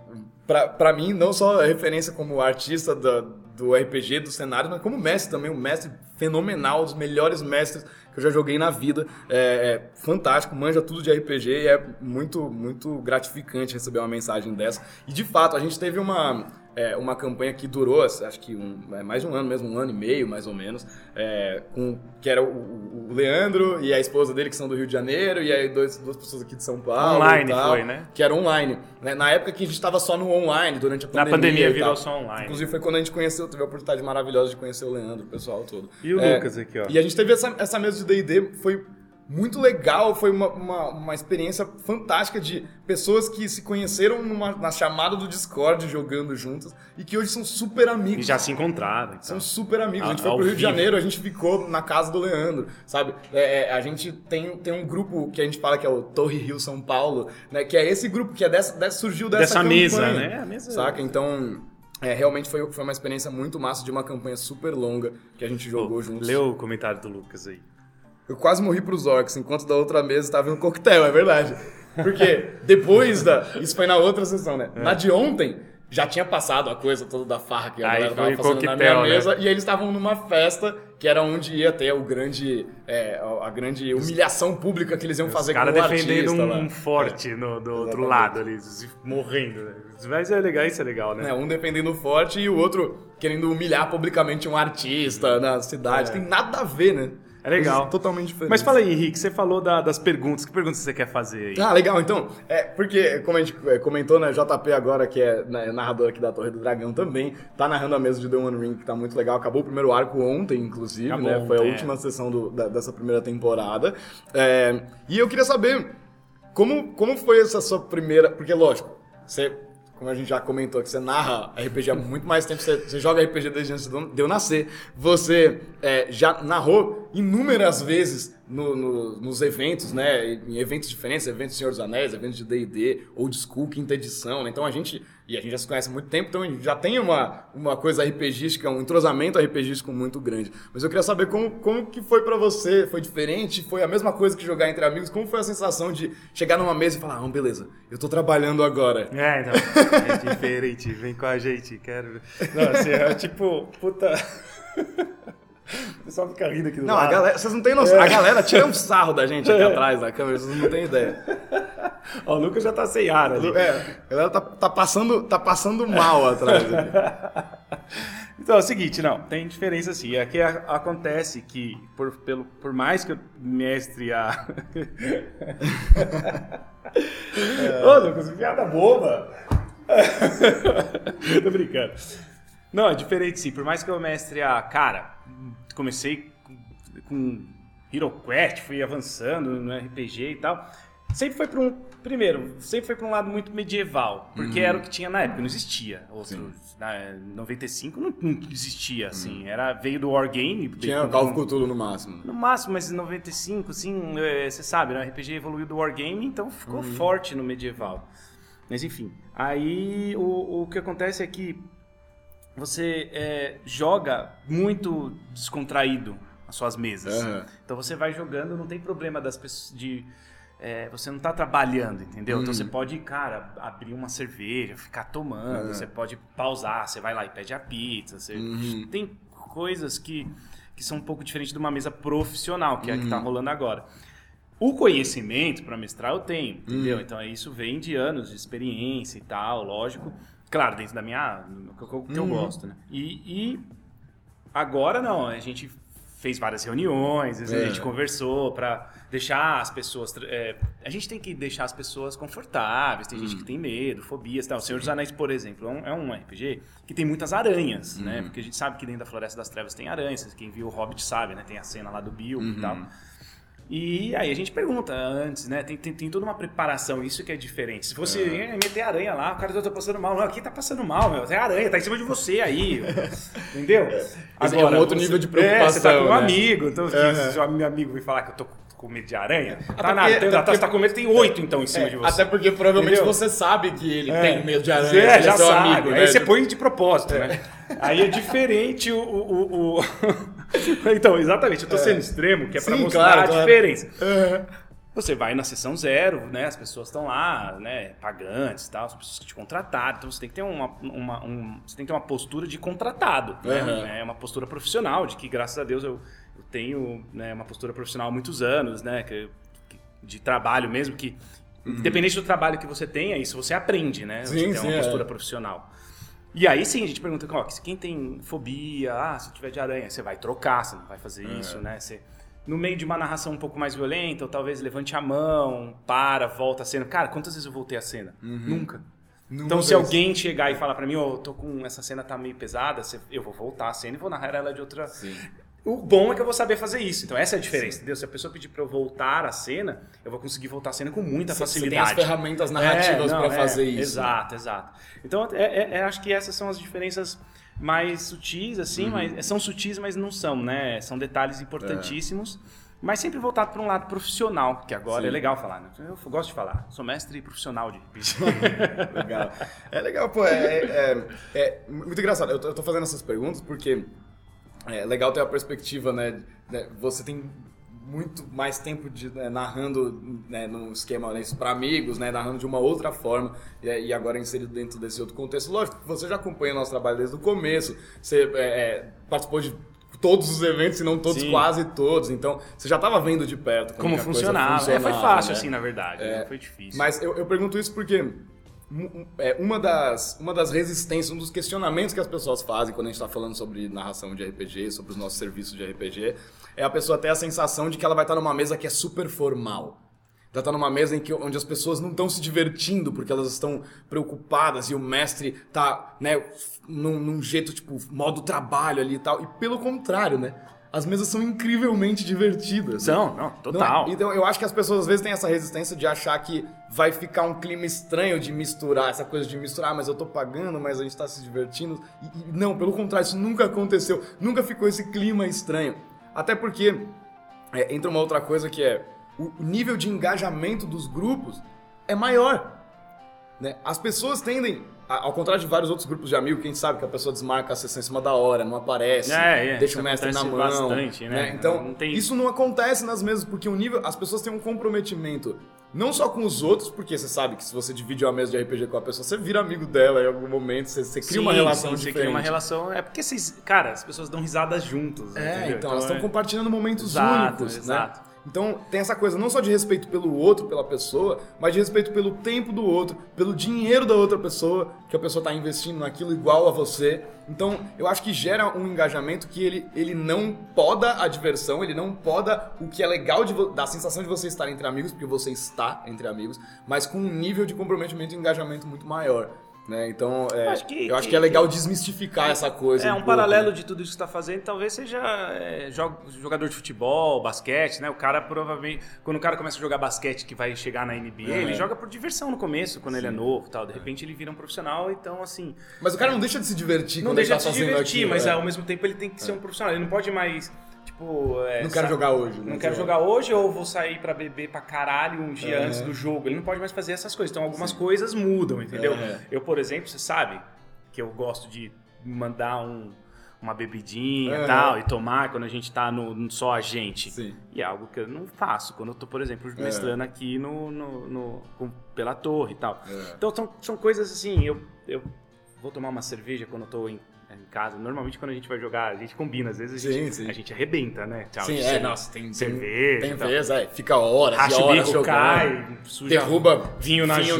Pra, pra mim, não só referência como artista da- do RPG, do cenário, mas como mestre também, um mestre fenomenal, um dos melhores mestres que eu já joguei na vida. É, é fantástico, manja tudo de RPG e é muito, muito gratificante receber uma mensagem dessa. E de fato, a gente teve uma, é, uma campanha que durou, acho que um, é, mais de um ano mesmo, um ano e meio mais ou menos, é, com, que era o, o- Leandro e a esposa dele, que são do Rio de Janeiro, e aí dois, duas pessoas aqui de São Paulo. Online tal, foi, né? Que era online. né? Na época que a gente estava só no online, durante a Na pandemia. pandemia e virou só online. Inclusive foi quando a gente conheceu, teve a oportunidade maravilhosa de conhecer o Leandro, o pessoal todo. E o É, Lucas aqui, ó. E a gente teve essa, essa mesa de D&D, foi muito legal, foi uma, uma, uma experiência fantástica de pessoas que se conheceram numa, na chamada do Discord jogando juntas e que hoje são super E amigos. já se encontraram. Então. São super amigos. A gente A- foi ao pro Rio de vivo. Janeiro, a gente ficou na casa do Leandro, sabe? É, é, a gente tem, tem um grupo que a gente fala que é o Torre Rio São Paulo, né? Que é esse grupo que é dessa, dessa- surgiu dessa, Dessa campanha, mesa, né? A mesa- Saca? Então, é, realmente foi, foi uma experiência muito massa de uma campanha super longa que a gente jogou juntos. Leu o comentário do Lucas aí. Eu quase morri pros orcs, enquanto da outra mesa estava um coquetel, é verdade. Porque depois da. Isso foi na outra sessão, né? Na de ontem, já tinha passado a coisa toda da farra que a Aí galera tava fazendo na minha né? mesa. E eles estavam numa festa que era onde ia ter o grande. é, a grande humilhação pública que eles iam fazer Os caras com o defendendo artista um, lá. um forte no, do outro lado ali, morrendo. né? Mas é legal, isso é legal, né? É, um defendendo o forte e o outro querendo humilhar publicamente um artista na cidade. É. Tem nada a ver, né? É legal. Totalmente diferente. Mas fala aí, Henrique, você falou da- das perguntas. Que perguntas você quer fazer aí? Ah, legal. Então, é porque, como a gente é, comentou, né, JP agora, que é né, narrador aqui da Torre do Dragão também, tá narrando a mesa de The One Ring, que tá muito legal. Acabou o primeiro arco ontem, inclusive, Acabou né? Foi a ontem, última é. sessão do- da- dessa primeira temporada. É, e eu queria saber, como, como foi essa sua primeira... Porque, lógico, você... Como a gente já comentou, que você narra RPG há muito mais tempo, você, você joga RPG desde antes de eu nascer. Você é, já narrou inúmeras vezes no- no- nos eventos, né? Em eventos diferentes, eventos Senhor dos Anéis, eventos de D&D, Old School, quinta edição, né? Então a gente, e a gente já se conhece há muito tempo, então a gente já tem uma, uma coisa RPGística, um entrosamento RPGístico muito grande. Mas eu queria saber como, como que foi pra você, foi diferente? Foi a mesma coisa que jogar entre amigos? Como foi a sensação de chegar numa mesa e falar, ah, beleza, eu tô trabalhando agora? É, então. É diferente, vem com a gente, quero. Não, assim, é tipo, puta. O pessoal fica rindo aqui do Não, lado. a galera, vocês não têm noção. A galera tira um sarro da gente aqui atrás da câmera, vocês não têm ideia. Ó, o Lucas já tá sem ar ali. É, a galera tá, tá passando, tá passando mal atrás. Então é o seguinte, não, tem diferença assim. Aqui a- acontece que, por, pelo, por mais que eu mestre a. Ô, Lucas, piada boba! Tô brincando. Não, é diferente sim. Por mais que eu mestre a. Cara, comecei com, com Hero Quest, fui avançando no RPG e tal. Sempre foi pra um. Primeiro, sempre foi pra um lado muito medieval. Porque era o que tinha na época, não existia. Outro, na 95 não, não existia, assim. Era, veio do Wargame. Tinha Call of Cthulhu no máximo. no máximo, mas em 95, assim, é, você sabe, né? O RPG evoluiu do Wargame, então ficou Uhum. forte no medieval. Mas enfim, aí o, o que acontece é que você é, joga muito descontraído as suas mesas. Aham. Então você vai jogando, não tem problema das pessoas de. é, você não tá trabalhando, entendeu? Então você pode, cara, abrir uma cerveja, ficar tomando, Aham. você pode pausar, você vai lá e pede a pizza. Você... Tem coisas que, que são um pouco diferentes de uma mesa profissional, que é a que tá rolando agora. O conhecimento para mestrar eu tenho, entendeu? Então isso vem de anos de experiência e tal, lógico. Claro, dentro da minha. que, eu- que eu gosto, né? E, e agora não, a gente fez várias reuniões, a gente É. conversou para deixar as pessoas. é, a gente tem que deixar as pessoas confortáveis, tem gente que tem medo, fobias tal. O Senhor dos Anéis, por exemplo, é um, é um RPG que tem muitas aranhas, né? Porque a gente sabe que dentro da Floresta das Trevas tem aranhas, quem viu o Hobbit sabe, né? Tem a cena lá do Bilbo e tal. E aí a gente pergunta antes, né? Tem, tem, tem toda uma preparação, isso que é diferente. Se fosse eh, meter aranha lá, o cara tá passando mal. Não, aqui tá passando mal, meu. Tem aranha, tá em cima de você aí. Entendeu? é um outro nível de É, você tá com um preocupação, né? amigo. Então, Aham. se meu amigo vir falar que eu tô com medo de aranha, tá Até nada. porque- Tem, até tá, porque- você tá com medo, tem oito então em cima É, de você. até porque provavelmente Entendeu? você sabe que ele É. tem medo de aranha, É, ele já é seu sabe. amigo, né? Aí você põe de propósito, né? Aí é diferente o. o, o- o- então, exatamente, eu tô sendo extremo, que é Sim, mostrar claro, a claro. diferença. Aham. Você vai na sessão zero, né? As pessoas estão lá, né? Pagantes e tal, as pessoas que te contrataram. Então você tem que ter uma, uma- um, você tem que ter uma postura de contratado, né? Uhum. É uma postura profissional, de que graças a Deus eu, eu tenho né, uma postura profissional há muitos anos, né? Que, de trabalho mesmo, que independente do trabalho que você tenha, isso você aprende, né? Você Sim, tem sim, uma é. postura profissional. E aí sim a gente pergunta, ó, quem tem fobia, ah, se tiver de aranha, você vai trocar, você não vai fazer isso, né? Você, no meio de uma narração um pouco mais violenta, ou talvez levante a mão, para, volta a cena. Cara, quantas vezes eu voltei a cena? Nunca. Então, se alguém chegar e falar pra mim, ó, tô com essa cena tá meio pesada, eu vou voltar a cena e vou narrar ela de outra. O bom é que eu vou saber fazer isso. Então, essa é a diferença, entendeu? Se a pessoa pedir pra eu voltar a cena, eu vou conseguir voltar a cena com muita Você- você tem facilidade. as ferramentas narrativas É, pra é, fazer isso. Exato, exato. Então, é, é- é- acho que essas são as diferenças mais sutis, assim, Uhum. mas são sutis, mas não são, né? São detalhes importantíssimos. É. Mas sempre voltado para um lado profissional, que agora Sim. é legal falar, né? Eu gosto de falar. Sou mestre profissional de RPG. Legal. É legal, pô. É, é- é muito engraçado. Eu tô fazendo essas perguntas porque é legal ter a perspectiva, né? né, Você tem muito mais tempo de, né, narrando né, num esquema né, para amigos, né, narrando de uma outra forma e, e agora inserido dentro desse outro contexto. Lógico, você já acompanha nosso trabalho desde o começo, você é, é, participou de todos os eventos, se não todos, Sim. quase todos. Então, você já estava vendo de perto Como que a coisa funcionava. É, foi funcionava, fácil, né? assim, na verdade. Não foi difícil. Mas eu, eu pergunto isso porque é, uma, das, uma das resistências, um dos questionamentos que as pessoas fazem quando a gente está falando sobre narração de RPG, sobre os nossos serviços de RPG, é a pessoa ter a sensação de que ela vai estar numa mesa que é super formal. Ela tá numa mesa em que, onde as pessoas não estão se divertindo porque elas estão preocupadas e o mestre tá, né, num, num jeito, tipo, modo trabalho ali e tal. E pelo contrário, né? As mesas são incrivelmente divertidas. São, não, Não é? total. Então eu acho que as pessoas às vezes têm essa resistência de achar que vai ficar um clima estranho de misturar, essa coisa de misturar, "Ah, mas eu tô pagando, mas a gente tá se divertindo. E, e não, pelo contrário, isso nunca aconteceu. Nunca ficou esse clima estranho. Até porque é, entra uma outra coisa que é o nível de engajamento dos grupos é maior. Né? As pessoas tendem, ao contrário de vários outros grupos de amigos, que a gente sabe que a pessoa desmarca a sessão em cima da hora, não aparece, É, é, deixa o mestre na mão. bastante, né? Então, Não tem- isso não acontece nas mesas, porque o nível. As pessoas têm um comprometimento. Não só com os outros, porque você sabe que se você divide uma mesa de RPG com a pessoa, você vira amigo dela em algum momento, você, você cria uma Sim, relação sim, diferente. Você cria uma relação. É porque vocês. Cara, as pessoas dão risadas juntos. É, entendeu? então, elas estão é- compartilhando momentos Exato, únicos, exato. né? Então, tem essa coisa não só de respeito pelo outro, pela pessoa, mas de respeito pelo tempo do outro, pelo dinheiro da outra pessoa, que a pessoa está investindo naquilo igual a você. Então, eu acho que gera um engajamento que ele, ele não poda a diversão, ele não poda o que é legal de, da sensação de você estar entre amigos, porque você está entre amigos, mas com um nível de comprometimento e engajamento muito maior. Né? Então, é, Eu acho que- eu acho que- é legal desmistificar essa coisa. É, um pouco, paralelo né? de tudo isso que você está fazendo, talvez seja é, jo- jogador de futebol, basquete, né? O cara provavelmente. Quando o cara começa a jogar basquete que vai chegar na NBA, É. ele joga por diversão no começo, quando ele é novo e tal. De repente ele vira um profissional, então assim. Mas o cara não deixa de se divertir Não deixa ele de tá se divertir, aquilo, mas é. ao mesmo tempo ele tem que ser um profissional. Ele não pode mais. Tipo. é, Não quero sa- jogar hoje. né? Não quero jogar hoje ou vou sair pra beber pra caralho um dia É. antes do jogo. Ele não pode mais fazer essas coisas. Então algumas coisas mudam, entendeu? É. Eu, por exemplo, você sabe que eu gosto de mandar um- uma bebidinha e É. tal e tomar quando a gente tá no, só a gente. Sim. E é algo que eu não faço quando eu tô, por exemplo, mestrando aqui no, no, no- com- pela torre e tal. Então são, são coisas assim, eu, eu vou tomar uma cerveja quando eu tô em em casa. Normalmente quando a gente vai jogar, a gente combina, às vezes a gente, Sim, sim. A gente arrebenta, né? Tchau, Sim, é, nossa, tem cerveja. Tem tal. vezes, é, fica horas Racha e o horas bico, jogando. cai, suja derruba vinho na Ju.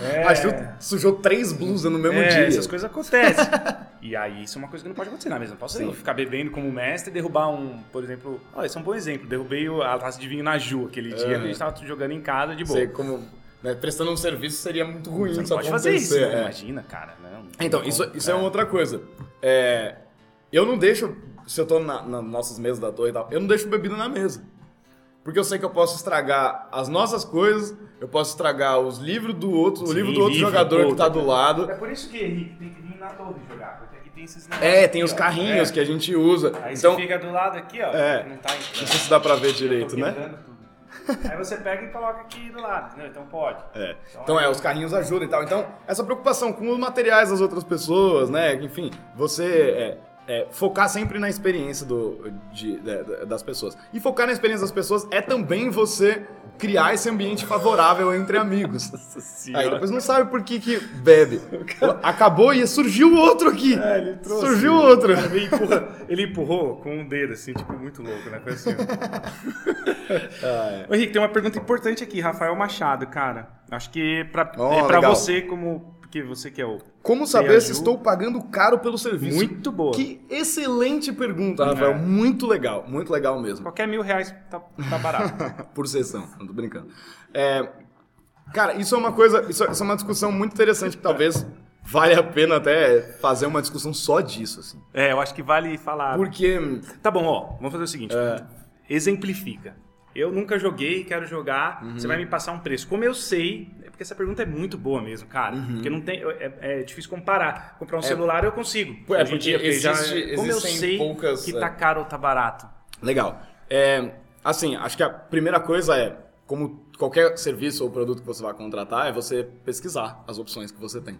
É. A Ju sujou três blusas no mesmo É, dia. essas coisas acontecem. e aí, isso é uma coisa que não pode acontecer na mesa. Não posso Sim. ficar bebendo como mestre e derrubar um, por exemplo. Olha, esse é um bom exemplo. Derrubei a taça de vinho na Ju aquele dia que a gente tava jogando em casa de boa. Você, como né, prestando um serviço, seria muito ruim Você não isso pode fazer isso, acontecer, né? é. Imagina, cara. Não, Então, não isso, como- isso é. uma outra coisa. É, eu não deixo, se eu tô na, nas nossas mesas da torre e tal, eu não deixo bebida na mesa. Porque eu sei que eu posso estragar as nossas coisas, eu posso estragar os livros do outro, o Sim, livro do outro livro, jogador que tá do tá- lado. É por isso que Henrique tem que vir na torre jogar, porque aqui tem esses negócios. É, tem os ó. carrinhos É. que a gente usa. Aí então, você fica do lado aqui, ó. É. Não tá não sei se dá pra ver direito, né? Aí você pega e coloca aqui do lado, entendeu? Então pode. É. Então é, os carrinhos ajudam e tal. Então, essa preocupação com os materiais das outras pessoas, né? Enfim, você é, é, focar sempre na experiência do, de- de- das pessoas. E focar na experiência das pessoas é também você criar esse ambiente favorável entre amigos. Aí depois não sabe por que que bebe. Acabou e surgiu outro aqui. É, ele trouxe. Surgiu outro. Ele, empurra- ele empurrou com um dedo, assim, tipo, muito louco, né? Foi assim. Ah, Ô, Henrique, tem uma pergunta importante aqui, Rafael Machado, cara. Acho que pra, Ó, é pra legal. você, como. Porque você que é o. Como saber se estou pagando caro pelo serviço? Muito boa. Que excelente pergunta, Rafael. É. Muito legal, muito legal mesmo. Qualquer mil reais tá, tá barato. por sessão, não tô brincando. É, cara, isso é uma coisa, isso é isso é uma discussão muito interessante que talvez vale a pena até fazer uma discussão só disso, assim. é, eu acho que vale falar. Porque, Tá bom, ó, vamos fazer o seguinte. É. Exemplifica. Eu nunca joguei, quero jogar. Uhum. Você vai me passar um preço. Como eu sei, porque essa pergunta é muito boa mesmo, cara. Uhum. Porque não tem, é, é difícil comparar. Comprar um celular eu consigo. É, porque dia, porque já, existe- como eu sei poucas, que é. tá caro ou tá barato. legal. É, assim, acho que a primeira coisa é, como qualquer serviço ou produto que você vai contratar, é você pesquisar as opções que você tem.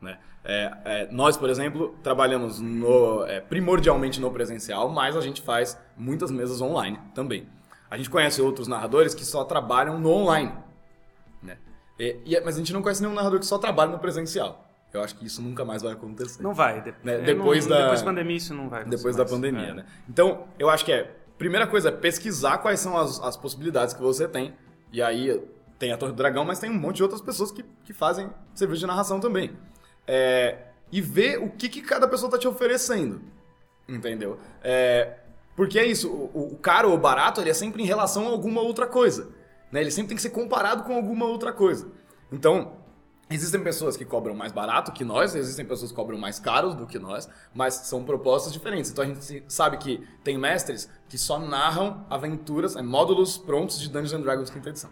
Né? É, é, nós, por exemplo, trabalhamos no, é, primordialmente no presencial, mas a gente faz muitas mesas online também. A gente conhece outros narradores que só trabalham no online. E- mas a gente não conhece nenhum narrador que só trabalha no presencial. Eu acho que isso nunca mais vai acontecer. Não vai. De- Né, é, depois não- da- depois da pandemia isso não vai. depois da mais. pandemia, É. né? Então, eu acho que é. Primeira coisa é pesquisar quais são as, as possibilidades que você tem. E aí tem a Torre do Dragão, mas tem um monte de outras pessoas que, que fazem serviço de narração também. É, e ver o que, que cada pessoa tá te oferecendo. Entendeu? É, porque é isso, o, o caro ou barato ele é sempre em relação a alguma outra coisa. Né? Ele sempre tem que ser comparado com alguma outra coisa. Então, Existem pessoas que cobram mais barato que nós, existem pessoas que cobram mais caros do que nós, mas são propostas diferentes. Então a gente sabe que tem mestres que só narram aventuras, é, módulos prontos de Dungeons and Dragons quinta edição.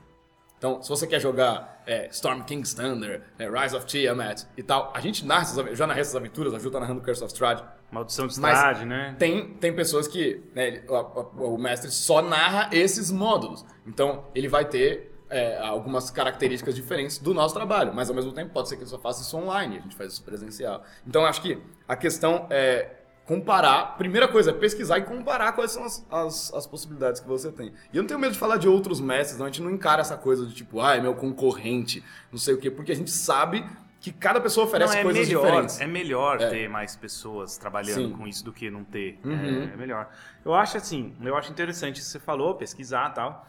Então, se você quer jogar é, Storm King's Thunder, é, Rise of Tiamat e tal, a gente narra essas, eu já narrei essas aventuras, a Ju tá narrando Curse of Strahd. Maldição de Strade, né? Tem, tem pessoas que né, o, o- o mestre só narra esses módulos. Então, ele vai ter é, algumas características diferentes do nosso trabalho, mas ao mesmo tempo pode ser que ele só faça isso online, a gente faz isso presencial. Então, acho que a questão é comparar. Primeira coisa é pesquisar e comparar quais são as, as, as possibilidades que você tem. E eu não tenho medo de falar de outros mestres, não. A gente não encara essa coisa de tipo, ah, é meu concorrente, não sei o quê, porque a gente sabe que cada pessoa oferece não, é coisas melhor, diferentes. É melhor É. ter mais pessoas trabalhando Sim. com isso do que não ter. Uhum. É, é melhor. Eu acho assim, eu acho interessante isso que você falou, pesquisar e tal.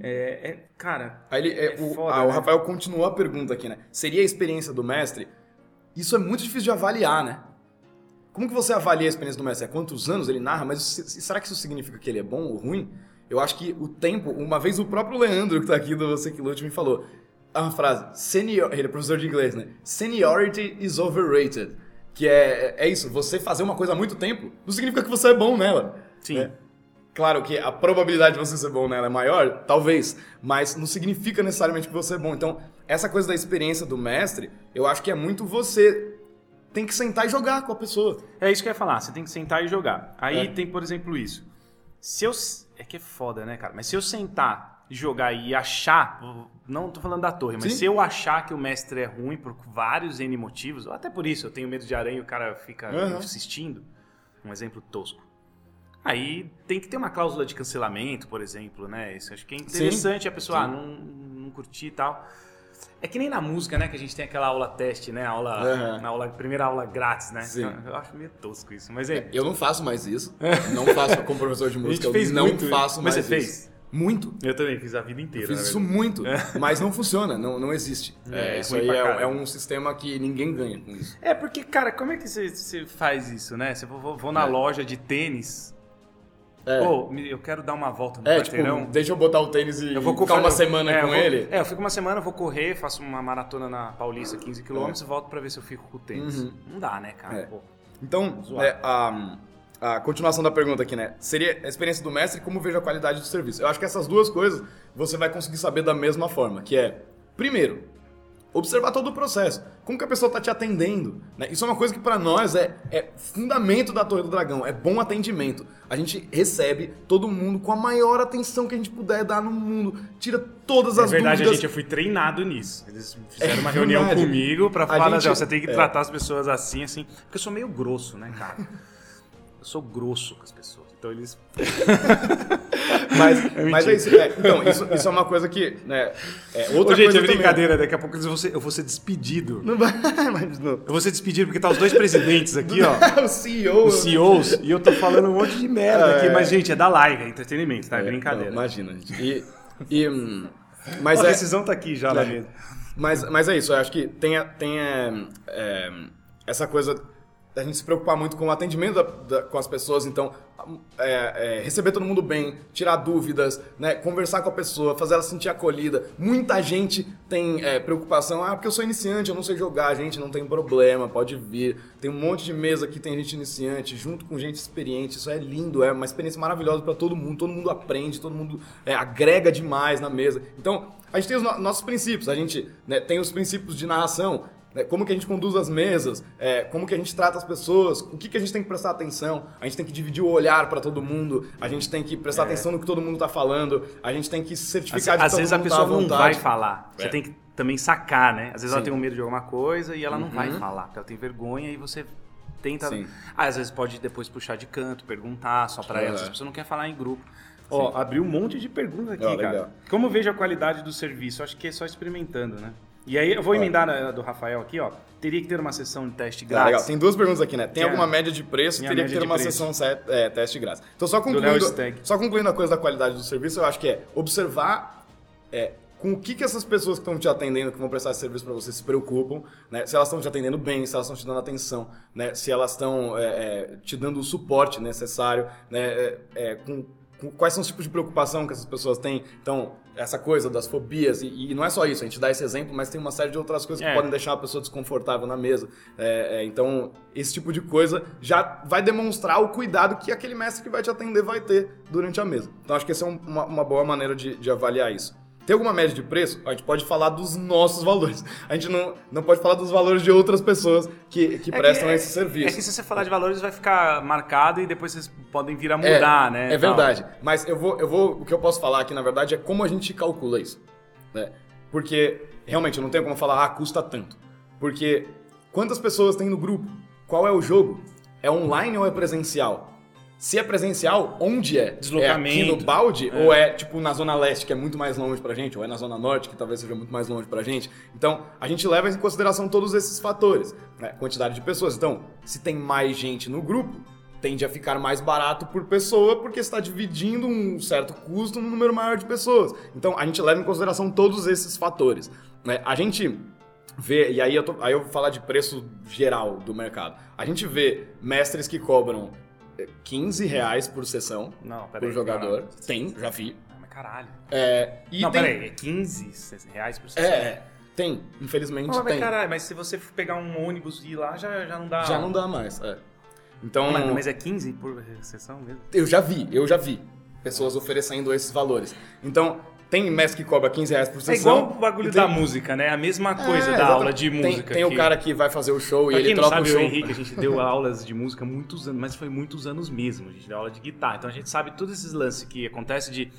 É, é- cara, Aí ele, é, É o, foda, ah, o né? Rafael continuou a pergunta aqui, né? Seria a experiência do mestre? Isso é muito difícil de avaliar, né? Como que você avalia a experiência do mestre? Há quantos anos ele narra? Mas se- será que isso significa que ele é bom ou ruim? Eu acho que o tempo, uma vez o próprio Leandro, que tá aqui do Você Que Lute, me falou uma frase, senior, ele é professor de inglês, né? Seniority is overrated. Que é, é isso, você fazer uma coisa há muito tempo não significa que você é bom nela. Sim. né? Claro que a probabilidade de você ser bom nela é maior, talvez, mas não significa necessariamente que você é bom. Então, essa coisa da experiência do mestre, eu acho que é muito você tem que sentar e jogar com a pessoa. é isso que eu ia falar. Você tem que sentar e jogar. Aí É. tem, por exemplo, isso. Se eu. É que é foda, né, cara? Mas se eu sentar e jogar e achar. Não tô falando da torre, mas Sim. se eu achar que o mestre é ruim por vários N motivos, ou até por isso, eu tenho medo de aranha e o cara fica Aham. insistindo. Um exemplo tosco. Aí tem que ter uma cláusula de cancelamento, por exemplo, né? Isso acho que é interessante a pessoa, ah, Sim. não, não curti e tal. É que nem na música, né? Que a gente tem aquela aula teste, né? Aula, Aham. na aula, primeira aula grátis, né? Sim. Eu acho meio tosco isso. Mas é. Eu não faço mais isso. Não faço como professor de música. gente fez eu não muito, faço mas mais você isso. fez? Muito. Eu também fiz a vida inteira. Fiz na isso muito, mas não funciona, não, não existe. É, É, isso aí é, é um sistema que ninguém ganha com isso. É, porque, cara, como é que você, você faz isso, né? Você vou, vou na É. loja de tênis. É, Pô, eu quero dar uma volta no é tipo, quarteirão. deixa eu botar o tênis e Eu vou ficar uma semana é, com vou- ele. É, eu fico uma semana, vou correr, faço uma maratona na Paulista, 15 km, e volto pra ver se eu fico com o tênis. Uhum. Não dá, né, cara? É. Então, é, a, a continuação da pergunta aqui, né? Seria a experiência do mestre como vejo a qualidade do serviço. Eu acho que essas duas coisas você vai conseguir saber da mesma forma, que é, primeiro, observar todo o processo. Como que a pessoa está te atendendo. Né? Isso é uma coisa que para nós é, é fundamento da Torre do Dragão, é bom atendimento. A gente recebe todo mundo com a maior atenção que a gente puder dar no mundo, tira todas É as verdade, dúvidas. gente, eu fui treinado nisso. Eles fizeram É uma reunião verdade. comigo pra A falar, gente- você tem que é. tratar as pessoas assim, assim. Porque eu sou meio grosso, né, cara? Eu sou grosso com as pessoas. Então eles. Mas, É mas é isso. é, então, isso, isso é uma coisa que. Né, é, outra Ô, gente, coisa é também. brincadeira. Daqui a pouco eu vou ser, eu vou ser despedido. Não vai, mas não. Eu vou ser despedido porque tá os dois presidentes aqui, ó. o CEO. Os CEOs, e eu tô falando um monte de merda É. aqui, mas, gente, é da live, é entretenimento, tá? É É, brincadeira. não, imagina, gente. E. e, hum, mas, a é, decisão tá aqui já É. mas, mas é isso, eu acho que tem, tem é, essa coisa da gente se preocupar muito com o atendimento da- da- com as pessoas, então é, é, receber todo mundo bem, tirar dúvidas, né, conversar com a pessoa, fazer ela se sentir acolhida. Muita gente tem é, preocupação, ah, porque eu sou iniciante, eu não sei jogar, gente, não tem problema, pode vir. Tem um monte de mesa que tem gente iniciante, junto com gente experiente, isso é lindo, é uma experiência maravilhosa para todo mundo, todo mundo aprende, todo mundo é, agrega demais na mesa. Então, a gente tem os no- nossos princípios, a gente né, tem os princípios de narração, né, como que a gente conduz as mesas, é, como que a gente trata as pessoas, o que, que a gente tem que prestar atenção, a gente tem que dividir o olhar para todo mundo, a gente tem que prestar atenção no que todo mundo está falando, a gente tem que se Às, certificar de às vezes a mundo pessoa tá não vai falar. Você É. tem que também sacar, né? Às vezes ela Sim. tem um medo de alguma coisa e ela não vai Uhum. falar, porque ela tem vergonha e você tenta. Ah, às vezes pode depois puxar de canto, perguntar só pra ela. É. Se a pessoa não quer falar em grupo. Ó, abriu um monte de perguntas aqui, Ó, cara. Como vejo a qualidade do serviço? Acho que é só experimentando, né? E aí eu vou emendar na do Rafael aqui, ó. Teria que ter uma sessão de teste Ah, grátis. legal. Tem duas perguntas aqui, né? Tem alguma média de preço? tem a Teria que ter uma preço. sessão set, é, teste grátis. Então, só concluindo, só concluindo a coisa da qualidade do serviço, eu acho que é observar é, com o que, que essas pessoas que estão te atendendo, que vão prestar esse serviço para você, se preocupam, né? Se elas estão te atendendo bem, se elas estão te dando atenção, né? Se elas estão é, é, te dando o suporte necessário, né? É, é, com- quais são os tipos de preocupação que essas pessoas têm. Então, essa coisa das fobias, e, e não é só isso, a gente dá esse exemplo, mas tem uma série de outras coisas que É. podem deixar a pessoa desconfortável na mesa. É, é, então, esse tipo de coisa já vai demonstrar o cuidado que aquele mestre que vai te atender vai ter durante a mesa. Então, acho que essa é um- uma, uma boa maneira de, de avaliar isso. Tem alguma média de preço? A gente pode falar dos nossos valores. A gente não, não pode falar dos valores de outras pessoas que, que É prestam que- esse serviço. É que se você falar de valores vai ficar marcado e depois vocês podem vir a mudar, né? É Tal. verdade. Mas eu vou, eu vou. O que eu posso falar aqui, na verdade, é como a gente calcula isso. né? Porque, realmente, eu não tenho como falar, ah, custa tanto. Porque quantas pessoas tem no grupo? Qual é o jogo? É online ou é presencial? Se é presencial, onde é? Deslocamento. É aqui no balde? Ou é, tipo, na Zona Leste, que é muito mais longe pra gente? Ou é na Zona Norte, que talvez seja muito mais longe pra gente? Então, a gente leva em consideração todos esses fatores. Né? Quantidade de pessoas. Então, se tem mais gente no grupo, tende a ficar mais barato por pessoa porque está dividindo um certo custo no número maior de pessoas. Então a gente leva em consideração todos esses fatores. né? A gente vê, e aí eu, tô- aí eu vou falar de preço geral do mercado. A gente vê mestres que cobram 15 reais por sessão Não, por peraí. jogador. não, não. Tem, já vi. Ah, Mas caralho. É, e não, tem, peraí, é 15 reais por sessão? É, tem. Infelizmente Não, mas tem. caralho, mas se você pegar um ônibus e ir lá, já, já não dá. Já não dá mais. é. Então, Mas, mas é 15 por sessão mesmo? Eu já vi, eu já vi pessoas oferecendo esses valores. Então, tem mestre que cobra 15 reais por É sessão. igual o bagulho tem- da música, né? A mesma coisa É, da exatamente. aula de Tem- música. Tem, o que- cara que vai fazer o show Pra e quem ele não troca sabe, o eu show. e o Henrique, a gente deu aulas de música há muitos anos, mas foi muitos anos mesmo. A gente deu aula de guitarra. Então a gente sabe todos esses lances que acontece de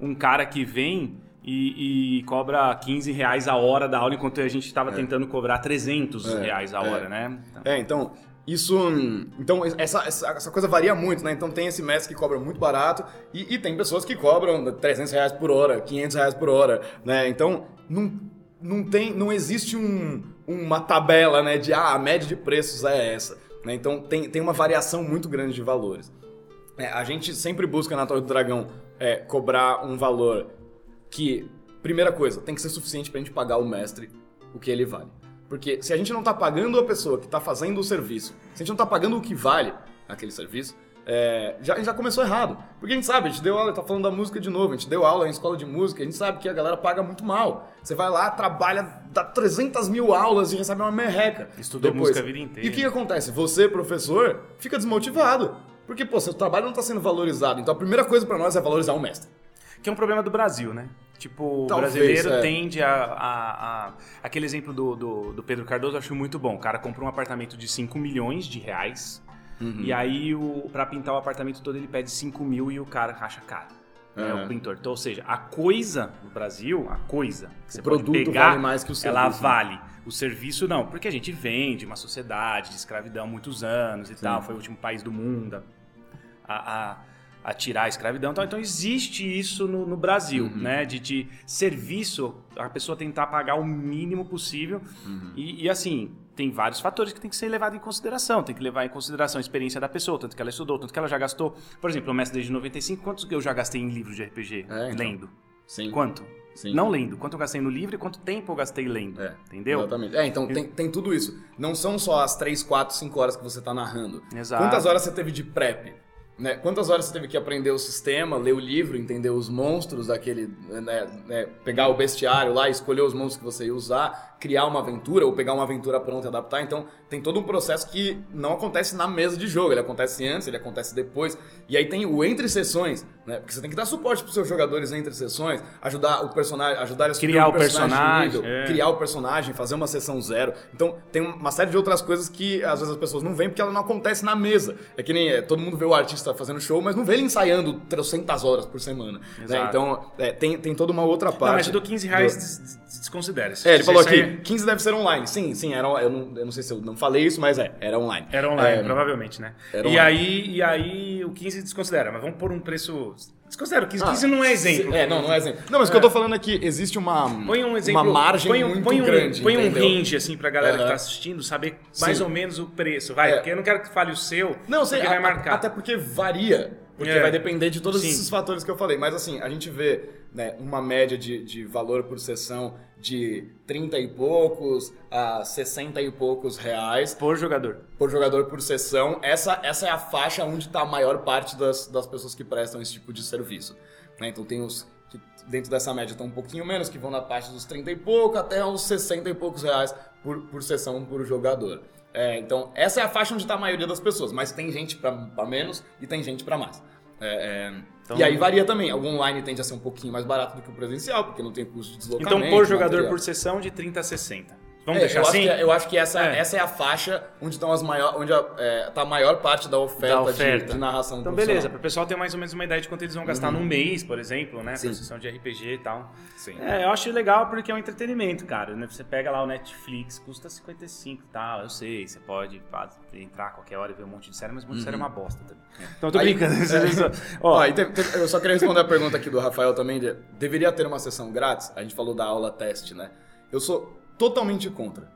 um cara que vem e, e cobra 15 reais a hora da aula, enquanto a gente estava tentando cobrar 300 É, reais a é. hora, né? Então, É, então, isso. hum, Então, essa, essa, essa coisa varia muito, né? Então, tem esse mestre que cobra muito barato e, e tem pessoas que cobram 300 reais por hora, 500 reais por hora, né? Então, não, não tem, não existe um, uma tabela, né, de ah, a média de preços é essa. Né? Então tem, tem uma variação muito grande de valores. É, a gente sempre busca na Torre do Dragão é, cobrar um valor que, primeira coisa, tem que ser suficiente para a gente pagar o mestre o que ele vale. Porque se a gente não está pagando a pessoa que está fazendo o serviço, se a gente não está pagando o que vale aquele serviço, é, já, já começou errado. Porque a gente sabe, a gente deu aula, tá falando da música de novo, a gente deu aula em escola de música, a gente sabe que a galera paga muito mal. Você vai lá, trabalha, dá 300 mil aulas e recebe uma merreca. Estudou depois. música a vida inteira. E o que acontece? Você, professor, fica desmotivado. Porque, pô, seu trabalho não está sendo valorizado. Então a primeira coisa para nós é valorizar o mestre. Que é um problema do Brasil, né? Tipo, Talvez, o brasileiro é. tende a, a- a- Aquele exemplo do, do, do Pedro Cardoso eu acho muito bom. O cara comprou um apartamento de 5 milhões de reais. Uhum. E aí, o, pra pintar o apartamento todo, ele pede 5 mil e o cara acha caro. É Uhum. o pintor. Então, ou seja, a coisa no Brasil, a coisa que você O pode pegar, vale mais que o serviço, ela né? vale. O serviço não, porque a gente vem de uma sociedade de escravidão há muitos anos e tal. Foi o último país do mundo a, a, a tirar a escravidão. Então, então existe isso no, no Brasil, Uhum. né? De, de serviço, a pessoa tentar pagar o mínimo possível. Uhum. E, e, assim, tem vários fatores que tem que ser levado em consideração. Tem que levar em consideração a experiência da pessoa, tanto que ela estudou, tanto que ela já gastou. Por exemplo, o mestre desde 95, quantos eu já gastei em livros de RPG? É, então. Lendo. Sim. Quanto? Sim. Não lendo. Quanto eu gastei no livro e quanto tempo eu gastei lendo. É, entendeu? Exatamente. É, então tem, tem tudo isso. Não são só as 3, 4, 5 horas que você tá narrando. Exato. Quantas horas você teve de prep? Né? Quantas horas você teve que aprender o sistema, ler o livro, entender os monstros daquele. Né, né, pegar o bestiário lá, escolher os monstros que você ia usar, criar uma aventura ou pegar uma aventura pronta e adaptar. Então tem todo um processo que não acontece na mesa de jogo. Ele acontece antes, ele acontece depois. E aí tem o entre sessões, né? Porque você tem que dar suporte pros seus jogadores entre sessões, ajudar o personagem, ajudar eles a Criar o personagem, nível, é. criar o personagem, fazer uma sessão zero. Então, tem uma série de outras coisas que às vezes as pessoas não veem porque ela não acontece na mesa. É que nem é, todo mundo vê o artista fazendo show, mas não vê ele ensaiando 300 horas por semana. né? Então, é, tem, tem toda uma outra parte. Não, mas dou 15 reais, do- des- des- desconsidera. É, ele falou aqui, 15 deve ser online. Sim, sim, era, eu, não, eu não sei se eu não falei isso, mas é, era online. Era online, É, provavelmente, né? e, online. aí, e aí o 15 desconsidera, mas vamos pôr um preço. Desconsidera, o 15, ah, 15 não é exemplo. É, não, não é exemplo. Não, mas o que eu tô falando é que existe uma, Põe um exemplo. uma margem põe um, muito põe um, grande. Põe um entendeu? range, assim, pra galera que tá assistindo saber mais Sim. ou menos o preço. Vai, É. porque eu não quero que fale o seu, Não, sei, vai marcar. até porque varia. Porque É. vai depender de todos Sim. esses fatores que eu falei. Mas assim, a gente vê né, uma média de, de valor por sessão de 30 e poucos a 60 e poucos reais Por jogador. por jogador por sessão. Essa, essa é a faixa onde está a maior parte das, das pessoas que prestam esse tipo de serviço. né? Então tem os que dentro dessa média estão um pouquinho menos, que vão na parte dos 30 e pouco até uns 60 e poucos reais por, por sessão por jogador. É, então essa é a faixa onde está a maioria das pessoas, mas tem gente para menos e tem gente para mais. É, é, Então- e aí varia também. O online tende a ser um pouquinho mais barato do que o presencial, porque não tem custo de deslocamento. Então, por jogador material. por sessão de 30 a 60. Vamos É, deixar eu assim? Acho que, eu acho que essa É. essa é a faixa onde estão as maior, onde a, é, tá a maior parte da oferta, Da de- oferta. De, narração Então, beleza, para o pessoal ter mais ou menos uma ideia de quanto eles vão gastar num mês, por exemplo, né? Uhum. Sim. Sessão de RPG e tal. Sim. É, eu acho legal porque é um entretenimento, cara. né? Você pega lá o Netflix, custa 55 e tal, eu sei. Você pode entrar a qualquer hora e ver um monte de série, mas um monte de série é uma bosta também. Então, eu tô Uhum. Aí- brincando. É. Ó, Ó, e te- te- eu só queria responder a pergunta aqui do Rafael também. de- deveria ter uma sessão grátis? A gente falou da aula teste, né? Eu sou totalmente contra.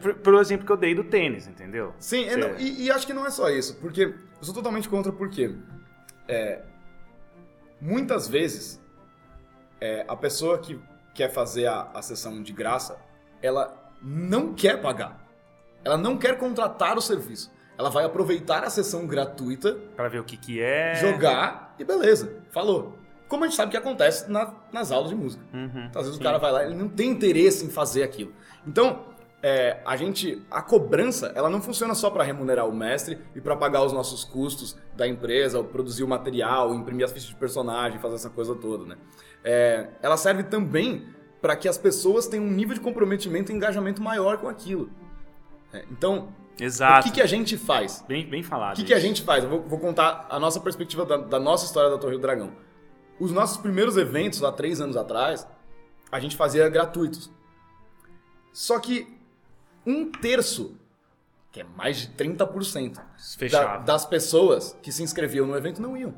por- pelo exemplo que eu dei do tênis, entendeu? Sim, é, não, e, e acho que não é só isso, porque eu sou totalmente contra porque é, muitas vezes é, a pessoa que quer fazer a, a sessão de graça, ela não quer pagar. Ela não quer contratar o serviço. Ela vai aproveitar a sessão gratuita, Pra ver o que que é. jogar e beleza, falou. Como a gente sabe que acontece na- nas aulas de música. Uhum, Então, às vezes sim. o cara vai lá, ele não tem interesse em fazer aquilo. Então, é, a gente, a cobrança, ela não funciona só para remunerar o mestre e para pagar os nossos custos da empresa, ou produzir o material, imprimir as fichas de personagem, fazer essa coisa toda, né? É, ela serve também para que as pessoas tenham um nível de comprometimento e engajamento maior com aquilo. É, então, Exato. o que, que a gente faz? Bem, bem falado. O que, que a gente faz? Eu vou, vou contar a nossa perspectiva da, da nossa história da Torre do Dragão. Os nossos primeiros eventos, há três anos atrás, a gente fazia gratuitos. Só que um terço, que é mais de 30%, da, das pessoas que se inscreviam no evento não iam.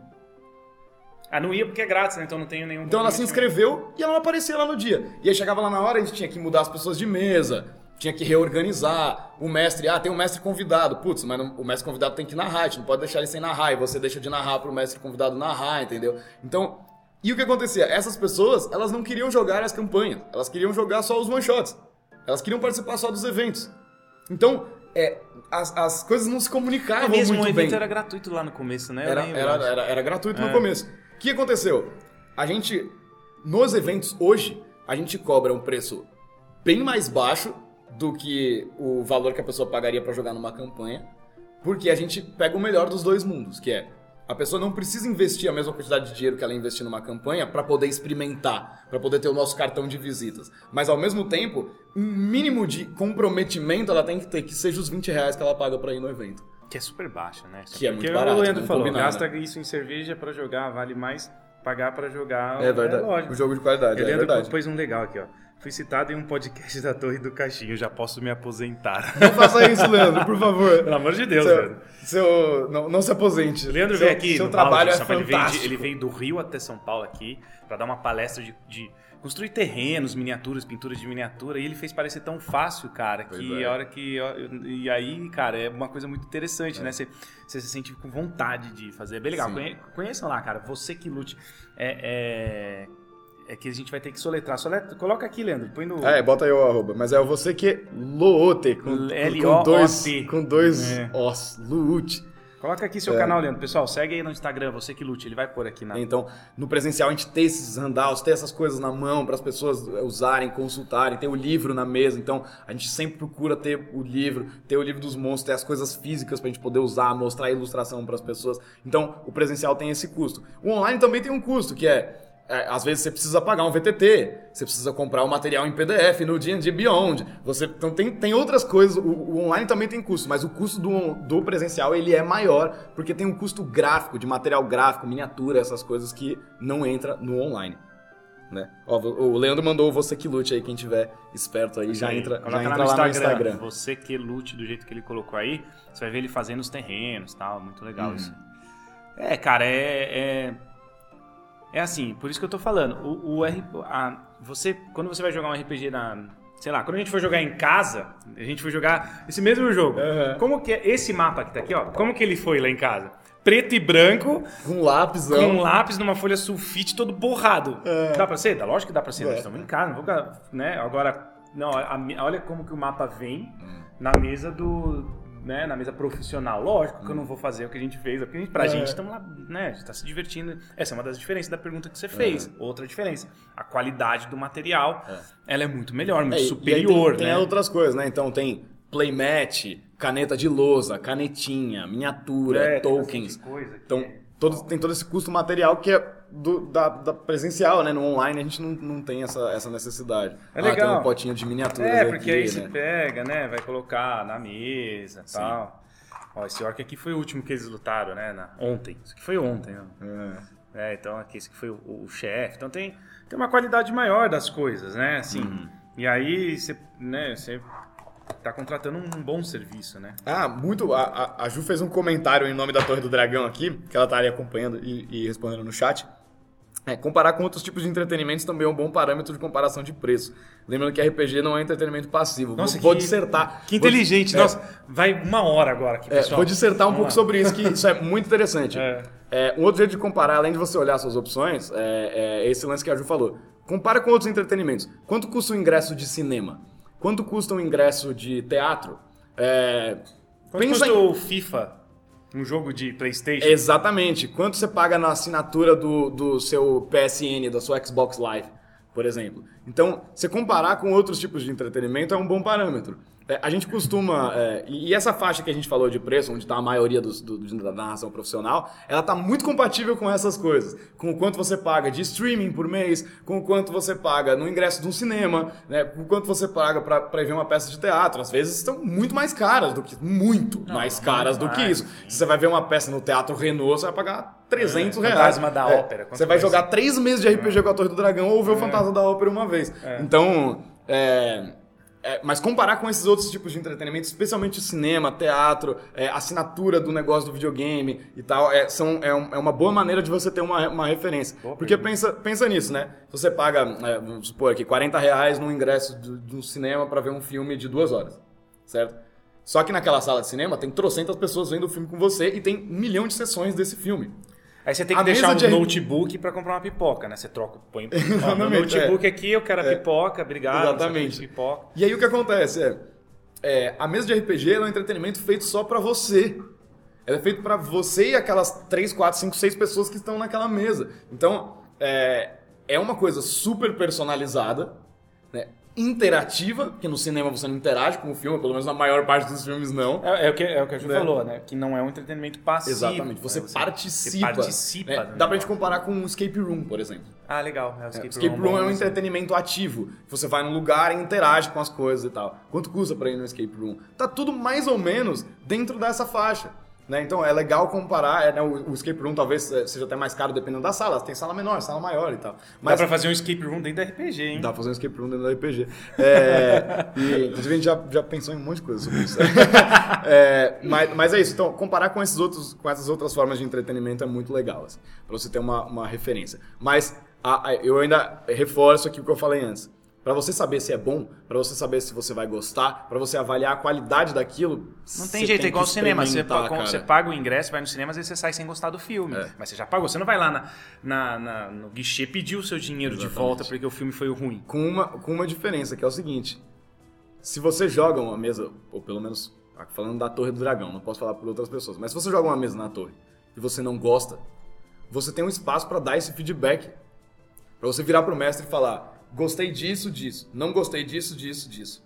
Ah, não ia porque é grátis, né? Então não tenho nenhum. Então ela se inscreveu e ela não aparecia lá no dia. E aí chegava lá na hora, a gente tinha que mudar as pessoas de mesa, tinha que reorganizar. O mestre, ah, tem um mestre convidado. Putz, mas não- o mestre convidado tem que narrar, a gente não pode deixar ele sem narrar. E você deixa de narrar pro mestre convidado narrar, entendeu? Então, e o que acontecia? Essas pessoas, elas não queriam jogar as campanhas, elas queriam jogar só os one-shots. Elas queriam participar só dos eventos. Então, é, as, as coisas não se comunicavam É mesmo, o muito evento bem. era gratuito lá no começo, né? Era, lembro, era, era, era gratuito É. no começo. O que aconteceu? A gente, nos eventos hoje, a gente cobra um preço bem mais baixo do que o valor que a pessoa pagaria pra jogar numa campanha, porque a gente pega o melhor dos dois mundos, que é a pessoa não precisa investir a mesma quantidade de dinheiro que ela investir numa campanha pra poder experimentar, pra poder ter o nosso cartão de visitas. Mas ao mesmo tempo, um mínimo de comprometimento ela tem que ter, que seja os 20 reais que ela paga pra ir no evento. Que é super baixo, né? Que é Porque muito barato, O Leandro falou, combinar, gasta né? isso em cerveja pra jogar, vale mais pagar pra jogar. É verdade. lógico. o jogo de qualidade, O é Leandro verdade. pôs um legal aqui, ó. Fui citado em um podcast da Torre do Caixinho, já posso me aposentar. Não faça isso, Leandro, por favor. Pelo amor de Deus, seu, Leandro. seu- não, não se aposente. Leandro seu, veio aqui Seu trabalho balde, é fantástico. ele veio do Rio até São Paulo aqui pra dar uma palestra de, de construir terrenos, miniaturas, pinturas de miniatura. E ele fez parecer tão fácil, cara, que Pois é. a hora que. E aí, cara, é uma coisa muito interessante, né? Você, você se sente com vontade de fazer. É bem legal. Conhe- Conheçam lá, cara. Você que lute. É, é, é que a gente vai ter que soletrar. Soletra, coloca aqui, Leandro. Põe no. É, bota aí o arroba. Mas é você que Loote, com, com, dois, com dois É. os, Lute. Coloca aqui seu É. canal, Leandro. Pessoal, segue aí no Instagram, você que lute. Ele vai pôr aqui na. Então, no presencial a gente ter esses handouts, ter essas coisas na mão para as pessoas usarem, consultarem, ter o livro na mesa. Então, a gente sempre procura ter o livro, ter o livro dos monstros, ter as coisas físicas para a gente poder usar, mostrar a ilustração para as pessoas. Então, o presencial tem esse custo. O online também tem um custo, que é é, às vezes você precisa pagar um VTT, você precisa comprar o material em PDF no D&D Beyond. Você, então tem, tem outras coisas, o, o online também tem custo, mas o custo do, do presencial ele é maior, porque tem um custo gráfico, de material gráfico, miniatura, essas coisas que não entra no online. Né? Ó, o Leandro mandou o você que lute aí, quem tiver esperto aí, já entra, já lá entra no lá no Instagram. Instagram. Você que lute do jeito que ele colocou aí, você vai ver ele fazendo os terrenos e tal. Muito legal Uhum. isso. É, cara, é, é. É assim, por isso que eu tô falando. O, o R, a- você, quando você vai jogar um RPG na. Sei lá, quando a gente for jogar em casa, a gente for jogar esse mesmo jogo. Uhum. Como que é esse mapa que tá aqui, ó? Como que ele foi lá em casa? Preto e branco, Com lápisão. com um lápis numa folha sulfite todo borrado. Dá pra ser? Dá, lógico que dá pra ser. É. Nós estamos em casa, não vou né? Agora, não, a mi- olha como que o mapa vem na mesa do, né, na mesa profissional. Lógico que eu não vou fazer o que a gente fez, porque a gente, pra É. gente estamos lá, né, a gente tá se divertindo. Essa é uma das diferenças da pergunta que você fez. Outra diferença, a qualidade do material, ela é muito melhor, muito É, superior, e tem, né? tem outras coisas, né? Então tem playmat, caneta de lousa, canetinha, miniatura, É, tem tokens. coisa Então é. todo, tem todo esse custo material que é do- da, da presencial, né? No online a gente não, não tem essa, essa necessidade. É Ah, legal. tem um potinho de miniaturas É, aqui, porque aí né? você pega, né? Vai colocar na mesa e tal. Ó, esse orc aqui foi o último que eles lutaram, né? na- ontem. Isso aqui foi ontem, ó. É. É, então aqui esse aqui foi o, o chefe. Então tem, tem uma qualidade maior das coisas, né? Assim. Uhum. E aí você, né, você tá contratando um bom serviço, né? Ah, muito. A, a- a Ju fez um comentário em nome da Torre do Dragão aqui, que ela tá ali acompanhando e, e respondendo no chat. É, comparar com outros tipos de entretenimentos também é um bom parâmetro de comparação de preço. Lembrando que RPG não é entretenimento passivo. Nossa, vou, vou que- dissertar. Que vou- inteligente. é, Nossa, vai uma hora agora aqui, é, pessoal. vou dissertar um Vamos pouco lá. sobre isso, que isso é muito interessante. É. É, um outro jeito de comparar, além de você olhar suas opções, é, é esse lance que a Ju falou. Compara com outros entretenimentos. Quanto custa o ingresso de cinema? Quanto custa o ingresso de teatro? É, Quanto pensa custa em- o FIFA? Um jogo de Playstation? Exatamente. Quanto você paga na assinatura do, do seu PSN, da sua Xbox Live, por exemplo. Então, você comparar com outros tipos de entretenimento é um bom parâmetro. É, a gente costuma. é, e essa faixa que a gente falou de preço, onde está a maioria dos, do, da narração profissional, ela está muito compatível com essas coisas. Com o quanto você paga de streaming por mês, com o quanto você paga no ingresso de um cinema, né, com o quanto você paga para ver uma peça de teatro. Às vezes estão muito mais caras do que. Muito mais caras do que isso. Se você vai ver uma peça no Teatro Renault, você vai pagar 300 É, reais. Fantasma da É, Ópera, Você vai jogar três meses de RPG com a Torre do Dragão ou ver o Fantasma da Ópera uma vez. Então, é, é, mas comparar com esses outros tipos de entretenimento, especialmente o cinema, teatro, é, assinatura do negócio do videogame e tal, é, são, é, um, é uma boa maneira de você ter uma, uma referência. Boa Porque pensa, pensa nisso, né? Você paga, é, vamos supor aqui, 40 reais no ingresso de, de um cinema para ver um filme de duas horas, certo? Só que naquela sala de cinema tem trocentas pessoas vendo o filme com você e tem um milhão de sessões desse filme. Aí você tem que a deixar um de... notebook para comprar uma pipoca, né? Você troca, põe ó, no notebook é. aqui, eu quero a é. pipoca, obrigado. Exatamente. Pipoca. E aí o que acontece é, é, a mesa de RPG é um entretenimento feito só para você. Ela é feito para você e aquelas 3, 4, 5, 6 pessoas que estão naquela mesa. Então, é, é uma coisa super personalizada, né? Interativa, porque no cinema você não interage com o filme, pelo menos na maior parte dos filmes não. É, é o, que, é o que a Ju né? falou, né? Que não é um entretenimento passivo. Exatamente, você, né? você participa. Você participa. Né? Dá pra gente comparar com um escape room, por exemplo. Ah, legal. É, o escape, é, escape room, room é um entretenimento ativo. Você vai num lugar e interage com as coisas e tal. Quanto custa pra ir no escape room? Tá tudo mais ou menos dentro dessa faixa. Né? Então é legal comparar, é, né, o, o, escape room talvez é, seja até mais caro dependendo da sala, tem sala menor, sala maior e tal. Mas, dá pra fazer um escape room dentro da RPG, hein? Dá pra fazer um escape room dentro da RPG. É, e, inclusive a gente já, já pensou em um monte de coisa sobre isso. é, mas, mas é isso, então comparar com, esses outros, com essas outras formas de entretenimento é muito legal, assim, pra você ter uma, uma referência. Mas a, a, eu ainda reforço aqui o que eu falei antes para você saber se é bom, para você saber se você vai gostar, para você avaliar a qualidade daquilo. Não tem jeito, é igual ao cinema. Você, você, paga o ingresso, vai no cinema, às vezes você sai sem gostar do filme. É. Mas você já pagou. Você não vai lá na, na, na no guichê pedir o seu dinheiro Exatamente. de volta porque o filme foi ruim. Com uma, com uma diferença, que é o seguinte: se você joga uma mesa, ou pelo menos falando da Torre do Dragão, não posso falar por outras pessoas, mas se você joga uma mesa na torre e você não gosta, você tem um espaço para dar esse feedback. Para você virar pro mestre e falar: gostei disso, disso. Não gostei disso, disso, disso.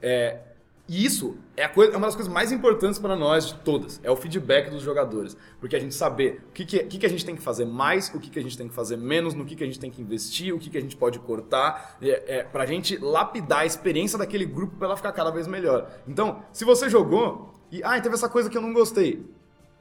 É, e isso é, coisa, é, uma das coisas mais importantes para nós de todas. É o feedback dos jogadores. Porque a gente saber o que, que, que, que a gente tem que fazer mais, o que, que a gente tem que fazer menos, no que, que a gente tem que investir, o que, que a gente pode cortar. É, é, para a gente lapidar a experiência daquele grupo para ela ficar cada vez melhor. Então, se você jogou e ah, teve essa coisa que eu não gostei.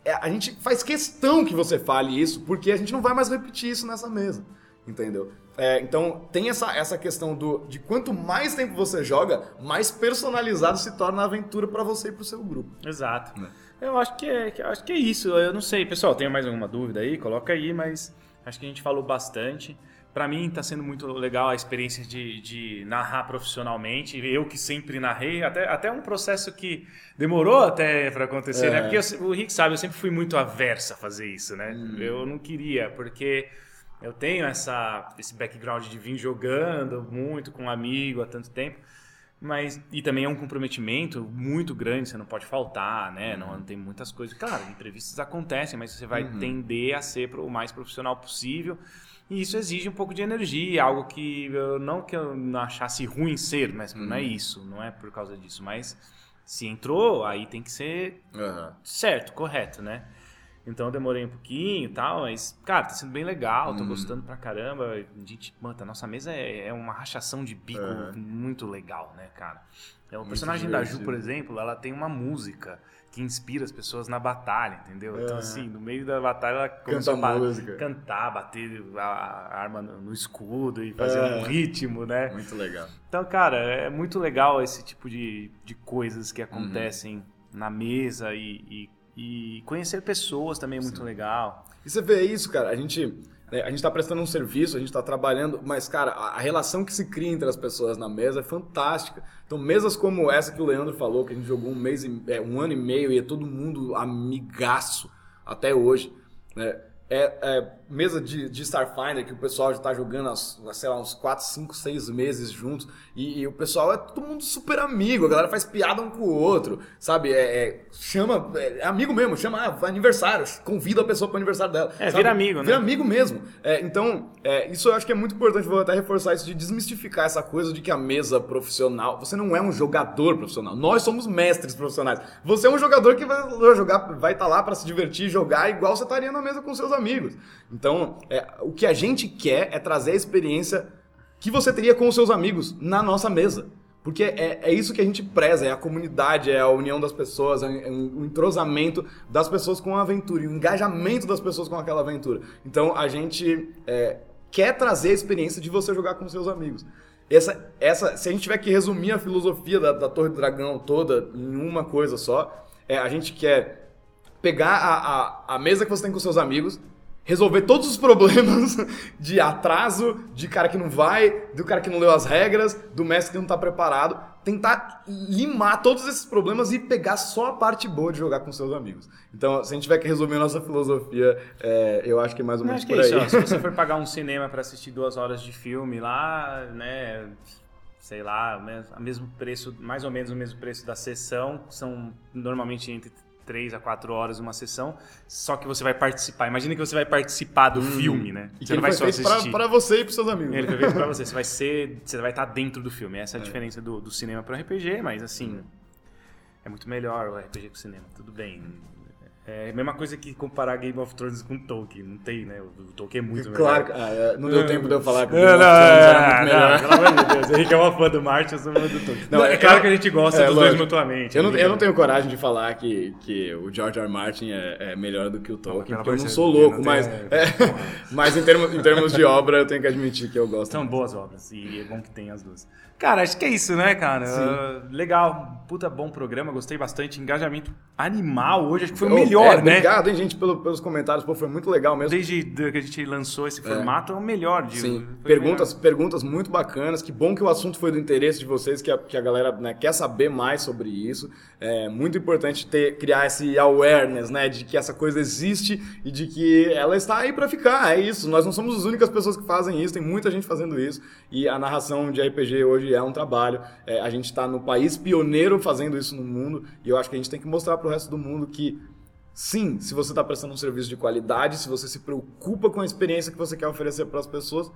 É, a gente faz questão que você fale isso, porque a gente não vai mais repetir isso nessa mesa. Entendeu? É, então tem essa, essa questão do, de quanto mais tempo você joga, mais personalizado se torna a aventura para você e para o seu grupo. Exato. Né? Eu acho que, é, eu acho que é isso. Eu não sei, pessoal, tem mais alguma dúvida aí? Coloca aí, mas acho que a gente falou bastante. Para mim está sendo muito legal a experiência de, de, narrar profissionalmente. Eu que sempre narrei, até, até um processo que demorou até para acontecer, né? é. né? Porque eu, o Rick sabe, eu sempre fui muito aversa a fazer isso, né? Hum. Eu não queria, porque eu tenho essa, esse background de vir jogando muito com um amigo há tanto tempo, mas e também é um comprometimento muito grande, você não pode faltar, né? Uhum. Não tem muitas coisas. Claro, entrevistas acontecem, mas você vai uhum. tender a ser o mais profissional possível. E isso exige um pouco de energia, algo que eu não que eu não achasse ruim ser, mas uhum. não é uhum. isso, não é por causa disso, mas se entrou, aí tem que ser certo, correto, né? Então eu demorei um pouquinho e tal, mas, cara, tá sendo bem legal, tô hum. gostando pra caramba. A gente, mano, a nossa mesa é, é uma rachação de bico é. muito legal, né, cara? É, o personagem da Ju, por exemplo, ela tem uma música que inspira as pessoas na batalha, entendeu? Então, é. Então, assim, no meio da batalha ela começou Canta a música. cantar, bater a arma no escudo e fazer é. um ritmo, né? Muito legal. Então, cara, é muito legal esse tipo de, de coisas que acontecem uhum. na mesa e, e e conhecer pessoas também é muito Sim. legal. E você vê isso, cara, a gente né, a gente está prestando um serviço, a gente está trabalhando, mas, cara, a, relação que se cria entre as pessoas na mesa é fantástica. Então, mesas como essa que o Leandro falou, que a gente jogou um mês, e, é, um ano e meio e é todo mundo amigaço até hoje, né? É, é, mesa de, de, Starfinder que o pessoal já está jogando há, sei lá, uns 4, 5, 6 meses juntos. E, e, o pessoal é todo mundo super amigo, a galera faz piada um com o outro, sabe? É, é chama, é amigo mesmo, chama ah, aniversário, convida a pessoa para o aniversário dela. É, sabe? vira amigo, né? Vira amigo mesmo. É, então, é, isso eu acho que é muito importante, vou até reforçar isso, de desmistificar essa coisa de que a mesa profissional, você não é um jogador profissional, nós somos mestres profissionais. Você é um jogador que vai jogar, vai estar tá lá para se divertir, jogar igual você estaria na mesa com seus amigos. Então, é, o que a gente quer é trazer a experiência que você teria com os seus amigos na nossa mesa. Porque é, é isso que a gente preza, é a comunidade, é a união das pessoas, é o entrosamento das pessoas com a aventura, e o engajamento das pessoas com aquela aventura. Então a gente é, quer trazer a experiência de você jogar com seus amigos. essa, essa, se a gente tiver que resumir a filosofia da, da Torre do Dragão toda em uma coisa só, é a gente quer pegar a, a, a mesa que você tem com seus amigos, resolver todos os problemas de atraso, de cara que não vai, do cara que não leu as regras, do mestre que não tá preparado, tentar limar todos esses problemas e pegar só a parte boa de jogar com seus amigos. Então, se a gente tiver que resumir a nossa filosofia, é, eu acho que é mais ou menos por é aí. Isso, se você for pagar um cinema para assistir duas horas de filme lá, né, sei lá, o mesmo preço, mais ou menos o mesmo preço da sessão, são normalmente entre três a quatro horas uma sessão, só que você vai participar. Imagina que você vai participar do hum. filme, né? E você não vai só assistir. Para você e para seus amigos. Ele foi feito para você. Você vai ser, você vai estar dentro do filme. Essa é a é. diferença do, do cinema para o RPG, mas assim, é muito melhor o RPG que o cinema. Tudo bem. É a mesma coisa que comparar Game of Thrones com Tolkien. Não tem, né? O Tolkien é muito claro, melhor. Claro, ah, não deu tempo de eu falar que o Game of Thrones era muito melhor. Não, pelo amor de Deus. Henrique é uma fã do Martin, eu sou fã do Tolkien. Não, é claro que a gente gosta é, dos lógico. dois mutuamente. Eu não, eu não tenho coragem de falar que, que o George R. R. Martin é, é melhor do que o Tolkien, porque eu não sou louco, não mas, é, mas em, termos, em termos de obra eu tenho que admitir que eu gosto. São boas obras e é bom que tem as duas. Cara, acho que é isso, né, cara? Uh, legal, puta bom programa, gostei bastante. Engajamento animal hoje, acho que foi o melhor, é, né? Obrigado, hein, gente, pelo, pelos comentários, pô, foi muito legal mesmo. Desde que a gente lançou esse é. formato, é, é o melhor. De, Sim, perguntas, melhor. perguntas muito bacanas, que bom que o assunto foi do interesse de vocês, que a, que a galera né, quer saber mais sobre isso. É muito importante ter, criar esse awareness, né, de que essa coisa existe e de que ela está aí para ficar, é isso. Nós não somos as únicas pessoas que fazem isso, tem muita gente fazendo isso, e a narração de RPG hoje é um trabalho. É, a gente está no país pioneiro fazendo isso no mundo e eu acho que a gente tem que mostrar para o resto do mundo que sim, se você está prestando um serviço de qualidade, se você se preocupa com a experiência que você quer oferecer para as pessoas,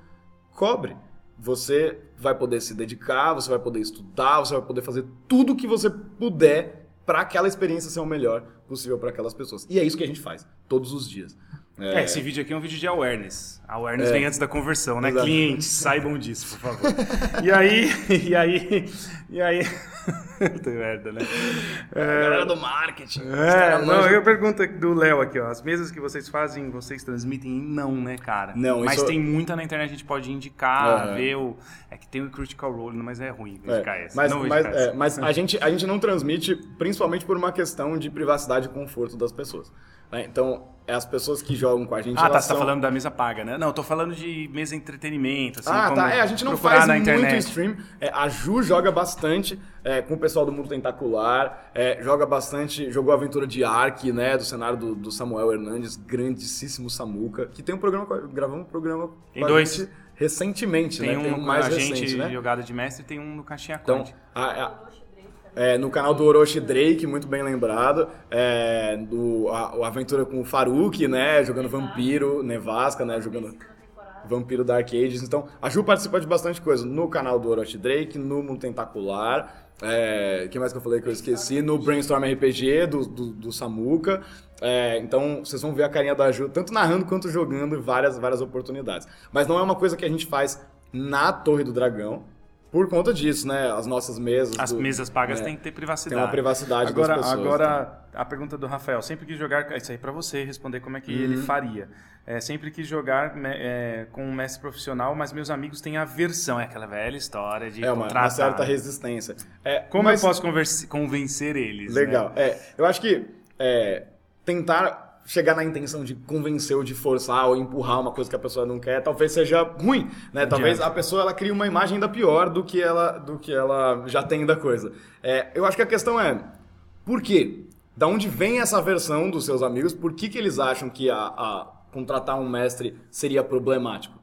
cobre. Você vai poder se dedicar, você vai poder estudar, você vai poder fazer tudo o que você puder para aquela experiência ser o melhor possível para aquelas pessoas. E é isso que a gente faz todos os dias. É. é. esse vídeo aqui é um vídeo de awareness. Awareness é. vem antes da conversão, né? Exato. Clientes, saibam disso, por favor. e aí, e aí, e aí. Puta merda, né? É, a galera do marketing. É, não, eu pergunto do Léo aqui, ó. As mesas que vocês fazem, vocês transmitem? Não, né, cara? Não, Mas tem muita na internet, a gente pode indicar, uhum. ver o. É que tem o Critical Role, mas é ruim indicar é. essa. Mas, mas, é, mas a, gente, a gente não transmite, principalmente por uma questão de privacidade e conforto das pessoas. Né? Então, é as pessoas que jogam com a gente. Ah, tá, você tá falando da mesa paga, né? Não, eu tô falando de mesa entretenimento. Assim, ah, tá. É, a gente não faz muito internet. stream. É, a Ju joga bastante é, com o pessoal do Mundo Tentacular. É, joga bastante, jogou a aventura de Ark, né? Do cenário do, do, Samuel Hernandes, grandíssimo Samuca. Que tem um programa, gravamos um programa tem dois. recentemente, tem né? Um tem um mais recente, né? jogada de mestre tem um no Caixinha Então, a, a, é, no canal do Orochi Drake, muito bem lembrado. É, do, a, a, aventura com o Faruque, né? Jogando Vampiro, Nevasca, né? Jogando Vampiro Dark Ages. Então, a Ju participa de bastante coisa no canal do Orochi Drake, no Mundo Tentacular. É, que mais que eu falei que eu esqueci? No Brainstorm RPG do, do, do Samuka. É, então vocês vão ver a carinha da Ju, tanto narrando quanto jogando várias, várias oportunidades. Mas não é uma coisa que a gente faz na Torre do Dragão. Por conta disso, né? As nossas mesas. As do, mesas pagas né? têm que ter privacidade. Tem uma privacidade agora, das pessoas. Agora, né? a pergunta do Rafael. Sempre quis jogar. Isso aí para você responder como é que uhum. ele faria. É, sempre quis jogar é, com um mestre profissional, mas meus amigos têm aversão. É aquela velha história de é uma, uma certa resistência. É, como mas... eu posso convencer eles? Legal. Né? É, eu acho que é, tentar chegar na intenção de convencer ou de forçar ou empurrar uma coisa que a pessoa não quer, talvez seja ruim, né? Talvez a pessoa ela crie uma imagem ainda pior do que ela, do que ela já tem da coisa. É, eu acho que a questão é, por quê? Da onde vem essa versão dos seus amigos? Por que, que eles acham que a, a contratar um mestre seria problemático?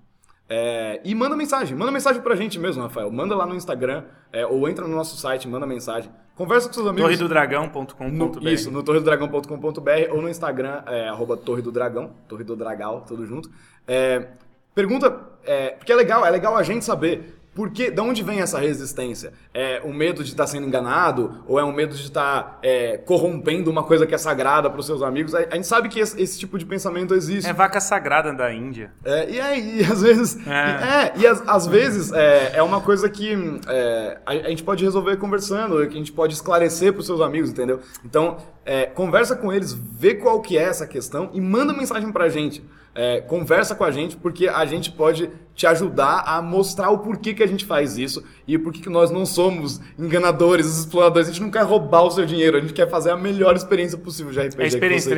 É, e manda mensagem, manda mensagem pra gente mesmo, Rafael. Manda lá no Instagram, é, ou entra no nosso site, manda mensagem. Conversa com seus amigos. Torredodragão.com.br Isso, no torredodragão.com.br ou no Instagram, é, arroba Torre do Dragão, Torre do Dragal, tudo junto. É, pergunta, é, porque é legal, é legal a gente saber porque, da onde vem essa resistência? É o medo de estar tá sendo enganado? Ou é um medo de estar tá, é, corrompendo uma coisa que é sagrada para os seus amigos? A, a, gente sabe que esse, esse, tipo de pensamento existe. É vaca sagrada da Índia. É, e aí, às vezes... É, e, é, e às, às vezes é, é, uma coisa que é, a, a, gente pode resolver conversando, que a gente pode esclarecer para os seus amigos, entendeu? Então, é, conversa com eles, vê qual que é essa questão e manda mensagem para a gente. É, conversa com a gente, porque a gente pode te ajudar a mostrar o porquê que a gente faz isso e por que nós não somos enganadores, exploradores. A gente não quer roubar o seu dinheiro, a gente quer fazer a melhor experiência possível de RPG. É experiência,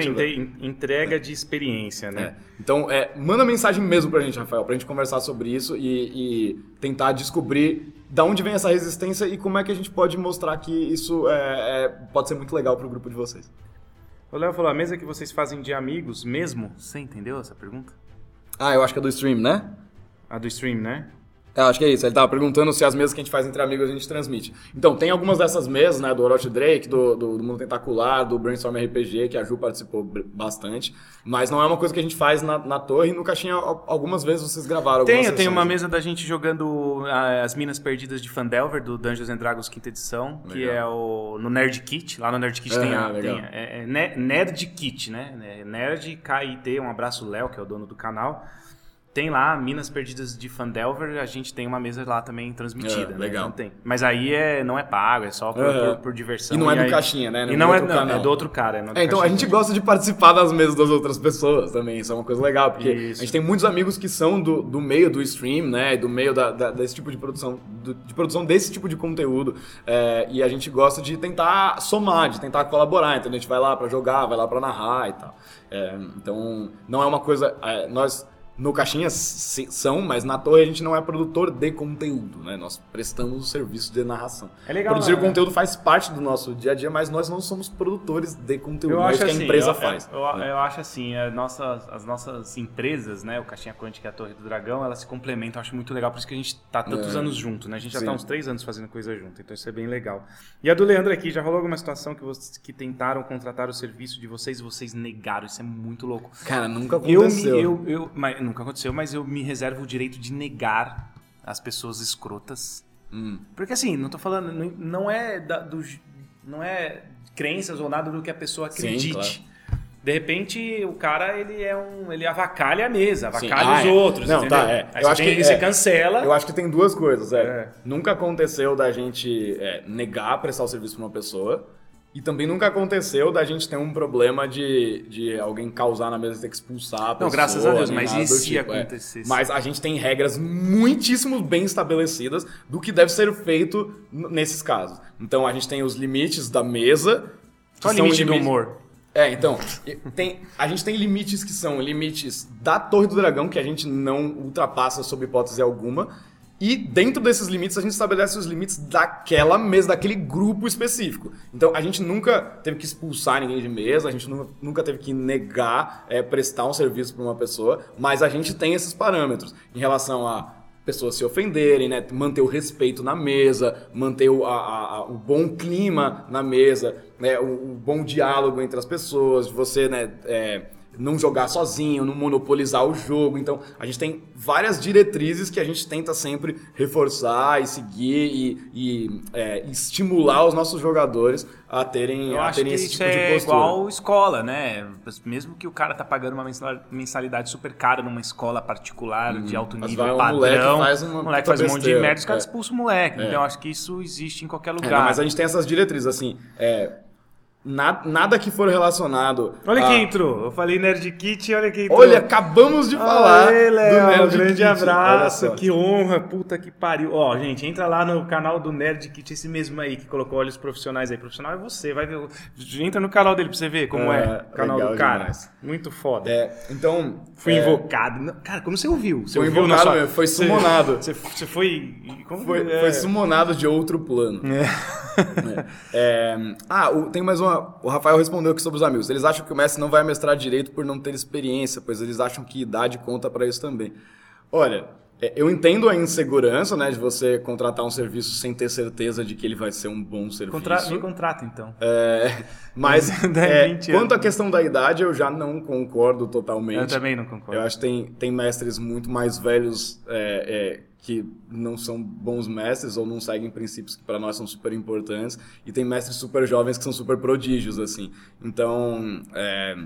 entrega de experiência, né? É. Então, é, manda mensagem mesmo pra gente, Rafael, pra gente conversar sobre isso e, e, tentar descobrir da onde vem essa resistência e como é que a gente pode mostrar que isso é, é pode ser muito legal pro grupo de vocês. O Léo falou, a mesa que vocês fazem de amigos mesmo? Você entendeu essa pergunta? Ah, eu acho que é do stream, né? A do stream, né? É, acho que é isso. Ele tava perguntando se as mesas que a gente faz entre amigos a gente transmite. Então, tem algumas dessas mesas, né? Do Orochi Drake, do, do, do, Mundo Tentacular, do Brainstorm RPG, que a Ju participou bastante. Mas não é uma coisa que a gente faz na, na torre. No Caixinha, algumas vezes vocês gravaram Tem, eu tenho uma mesa da gente jogando ah, as Minas Perdidas de Fandelver, do Dungeons and Dragons quinta edição, legal. que é o no Nerd Kit. Lá no Nerd Kit é, tem a... Tem a é, é, Nerd Kit, né? Nerd KIT, um abraço Léo, que é o dono do canal tem lá Minas Perdidas de Fandelver, a gente tem uma mesa lá também transmitida, é, né? Legal. Não tem. Mas aí é, não é pago, é só por, por, por diversão. E não é do aí... caixinha, né? Não e não é, não, é do outro cara. É, é então a gente gosta de participar das mesas das outras pessoas também, isso é uma coisa legal, porque isso. a gente tem muitos amigos que são do, do meio do stream, né? Do meio da, da desse tipo de produção, do, de produção desse tipo de conteúdo. É, e a gente gosta de tentar somar, de tentar colaborar, então a gente vai lá para jogar, vai lá para narrar e tal. É, então, não é uma coisa. nós no Caixinha são, mas na Torre a gente não é produtor de conteúdo, né? Nós prestamos o serviço de narração. É legal. Produzir né? conteúdo faz parte do nosso dia a dia, mas nós não somos produtores de conteúdo. Eu acho que assim, a empresa eu, faz. Eu, eu, né? eu, acho assim, a nossa, as nossas empresas, né? O Caixinha Quântica e a Torre do Dragão, elas se complementam. Eu acho muito legal, por isso que a gente tá tantos é. anos junto, né? A gente já Sim. tá uns três anos fazendo coisa junto, então isso é bem legal. E a do Leandro aqui, já rolou alguma situação que vocês que tentaram contratar o serviço de vocês e vocês negaram? Isso é muito louco. Cara, nunca aconteceu. Eu, eu, eu mas, nunca aconteceu, mas eu me reservo o direito de negar as pessoas escrotas. Hum. Porque assim, não tô falando, não é da, do, não é crenças ou nada do que a pessoa acredite. Sim, claro. De repente, o cara, ele é um. ele avacalha a mesa, avacalha ah, os é. outros. Não, entendeu? tá, é. Aí eu acho tem, que você é. cancela. Eu acho que tem duas coisas, é. é. Nunca aconteceu da gente é, negar prestar o serviço para uma pessoa. E também nunca aconteceu da gente ter um problema de, de alguém causar na mesa e ter que expulsar a pessoa. Não, graças a Deus, mas e se tipo, acontecesse? É. Mas a gente tem regras muitíssimo bem estabelecidas do que deve ser feito nesses casos. Então a gente tem os limites da mesa. O limite do humor? É, então, tem, a gente tem limites que são limites da Torre do Dragão, que a gente não ultrapassa sob hipótese alguma, e dentro desses limites, a gente estabelece os limites daquela mesa, daquele grupo específico. Então, a gente nunca teve que expulsar ninguém de mesa, a gente nunca, teve que negar é, prestar um serviço para uma pessoa, mas a gente tem esses parâmetros em relação a pessoas se ofenderem, né? manter o respeito na mesa, manter o, a, a, o bom clima na mesa, né? o, o, bom diálogo entre as pessoas, você né? É, não jogar sozinho, não monopolizar o jogo. Então, a gente tem várias diretrizes que a gente tenta sempre reforçar e seguir e, e é, estimular os nossos jogadores a terem, Eu a terem esse tipo de é postura. igual escola, né? Mesmo que o cara tá pagando uma mensalidade super cara numa escola particular uhum. de alto nível, um padrão, moleque faz, uma moleque faz um monte de merda, os caras é. expulsam o moleque. É. Então, acho que isso existe em qualquer lugar. É, não, mas a gente tem essas diretrizes, assim, é, Nada, nada que for relacionado. Olha a... quem entrou. Eu falei Nerd Kit, olha quem entrou. Olha, acabamos de falar. Oi, Léo, Nerd grande Kit. abraço, que honra, puta que pariu. Ó, gente, entra lá no canal do Nerd Kit, esse mesmo aí que colocou olhos profissionais aí. Profissional é você, vai ver. Entra no canal dele pra você ver como é, é o canal do cara. Demais. Muito foda. É, então. Fui é... invocado. Cara, como você ouviu? Você foi ouviu invocado, sua... foi sumonado. Você, você foi. Como... Foi, é... foi sumonado de outro plano. É. é. Ah, tem mais uma. O Rafael respondeu aqui sobre os amigos. Eles acham que o Messi não vai mestrar direito por não ter experiência, pois eles acham que idade conta para isso também. Olha, eu entendo a insegurança, né, de você contratar um serviço sem ter certeza de que ele vai ser um bom serviço. Contra me contrata, então. É, mas é, quanto à questão da idade, eu já não concordo totalmente. Eu também não concordo. Eu acho que tem, tem mestres muito mais velhos é, é que não são bons mestres ou não seguem princípios que para nós são super importantes e tem mestres super jovens que são super prodígios assim então é,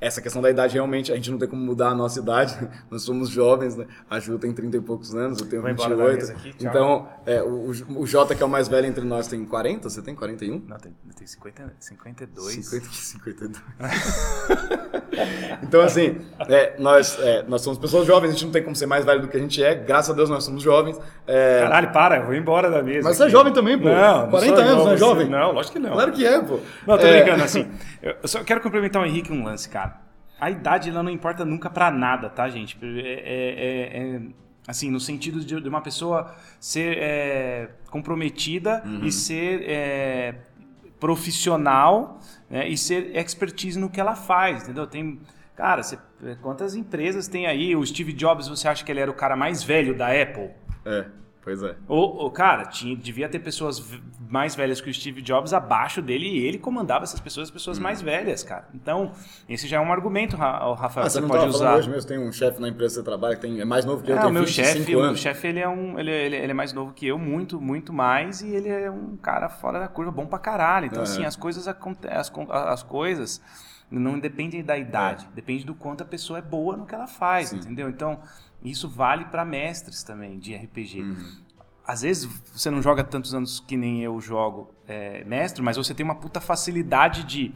essa questão da idade, realmente, a gente não tem como mudar a nossa idade. Nós somos jovens, né? A Ju tem 30 e poucos anos, eu tenho Vou embora 28. da mesa aqui, então, é, o, o Jota, que é o mais velho entre nós, tem 40? Você tem 41? Não, tem, tem 50, 52. 50, 52. então, assim, é, nós, é, nós somos pessoas jovens, a gente não tem como ser mais velho do que a gente é. Graças a Deus nós somos jovens. É, Caralho, para, eu vou embora da mesa. mas você é aqui. jovem também, pô. Não, 40 sou anos, não é jovem? Não, lógico que não. Claro que é, pô. Não, tô É, brincando, assim. Eu só quero complementar o Henrique um lance, cara. A idade, ela não importa nunca pra nada, tá, gente? É, é- é- é, assim, no sentido de, de uma pessoa ser é, comprometida Uhum. e ser é, profissional né, e ser expertise no que ela faz, entendeu? Tem... Cara, você- quantas empresas tem aí? O Steve Jobs, você acha que ele era o cara mais velho da Apple? É, pois é. Ou, ou, cara, tinha, devia ter pessoas mais velhas que o Steve Jobs abaixo dele e ele comandava essas pessoas, as pessoas mais velhas, cara. Então, esse já é um argumento, Rafael, Ah, você você não pode usar. hoje mesmo, tem um chefe na empresa que você trabalha que tem, é mais novo que eu, É, tem o meu 25 chefe, o meu anos. chefe, ele é um, ele, ele, ele é mais novo que eu, muito, muito mais, e ele é um cara fora da curva, bom pra caralho. Então, É. assim, as coisas as, as coisas não dependem da idade, depende do quanto a pessoa é boa no que ela faz, Sim. entendeu? Então, isso vale pra mestres também de RPG. Uhum. Às vezes você não joga tantos anos que nem eu jogo é, mestre, mas você tem uma puta facilidade de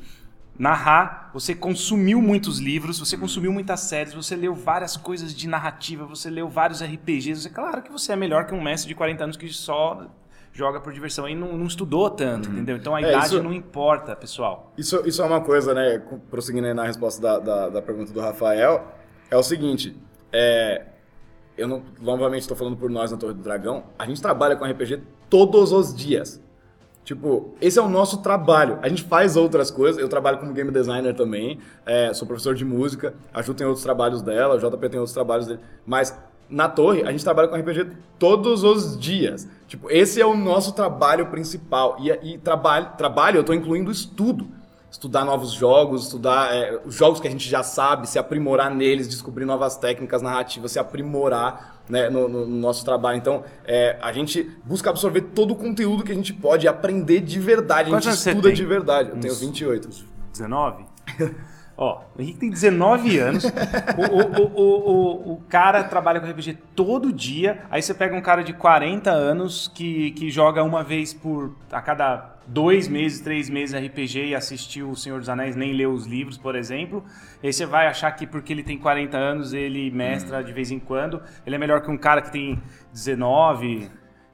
narrar, você consumiu muitos livros, você consumiu muitas séries, você leu várias coisas de narrativa, você leu vários RPGs. Você, claro que você é melhor que um mestre de 40 anos que só joga por diversão e não, não estudou tanto, entendeu? Então a É, idade isso- não importa, pessoal. Isso, isso é uma coisa, né? Prosseguindo aí na resposta da, da, da pergunta do Rafael, é o seguinte: é, eu não, novamente estou falando por nós na Torre do Dragão, a gente trabalha com RPG todos os dias. Tipo, esse é o nosso trabalho. A gente faz outras coisas. Eu trabalho como game designer também, é, sou professor de música. A Ju tem outros trabalhos dela, o JP tem outros trabalhos dele. Mas na torre, a gente trabalha com RPG todos os dias. Tipo, esse é o nosso trabalho principal. E, e trabalho, trabalho, eu estou incluindo estudo. Estudar novos jogos, estudar é, os jogos que a gente já sabe, se aprimorar neles, descobrir novas técnicas narrativas, se aprimorar né, no, no- no nosso trabalho. Então, é, a gente busca absorver todo o conteúdo que a gente pode aprender de verdade. A gente estuda de verdade. Eu tenho Uns- 28. 19? Ó, o Henrique tem 19 anos. O, o, o, o, cara trabalha com RPG todo dia. Aí você pega um cara de 40 anos que, que joga uma vez por. a cada dois meses, três meses RPG e assistiu O Senhor dos Anéis, nem leu os livros, por exemplo. E aí você vai achar que porque ele tem 40 anos, ele mestra de vez em quando. Ele é melhor que um cara que tem 19.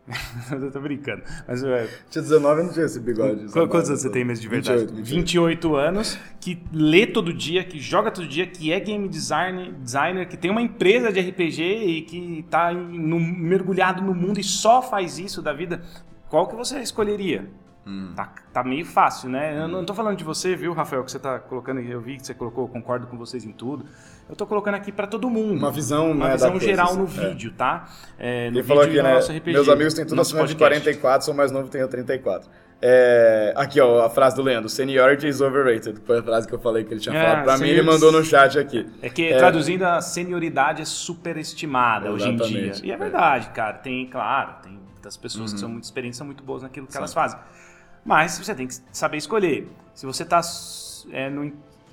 Eu tô brincando. Mas é, Tinha 19 e não tinha esse bigode. Qu- Quantos anos você tem mesmo de verdade? 28, 28. 28 anos, que lê todo dia, que joga todo dia, que é game designer, designer que tem uma empresa de RPG e que tá no- mergulhado no mundo e só faz isso da vida. Qual que você escolheria? Hum. Tá, tá meio fácil, né? Eu não tô falando de você, viu, Rafael, que você tá colocando, eu vi que você colocou, concordo com vocês em tudo. Eu tô colocando aqui pra todo mundo. Uma visão, Uma né, visão da coisa, geral no assim, é. vídeo, tá? É, no Ele falou aqui, né? RPG, Meus amigos têm tudo acima de podcast. 44, sou mais novo, tenho 34. É, aqui, ó, a frase do Leandro: Seniority is overrated. Foi a frase que eu falei que ele tinha É, falado pra mim, ele mandou no chat aqui. É que, traduzindo, a senioridade é superestimada hoje em dia. E é é. verdade, cara. Tem, claro, tem muitas pessoas que são muito experientes, são muito boas naquilo que elas fazem. Mas você tem que saber escolher. Se você tá. É, no,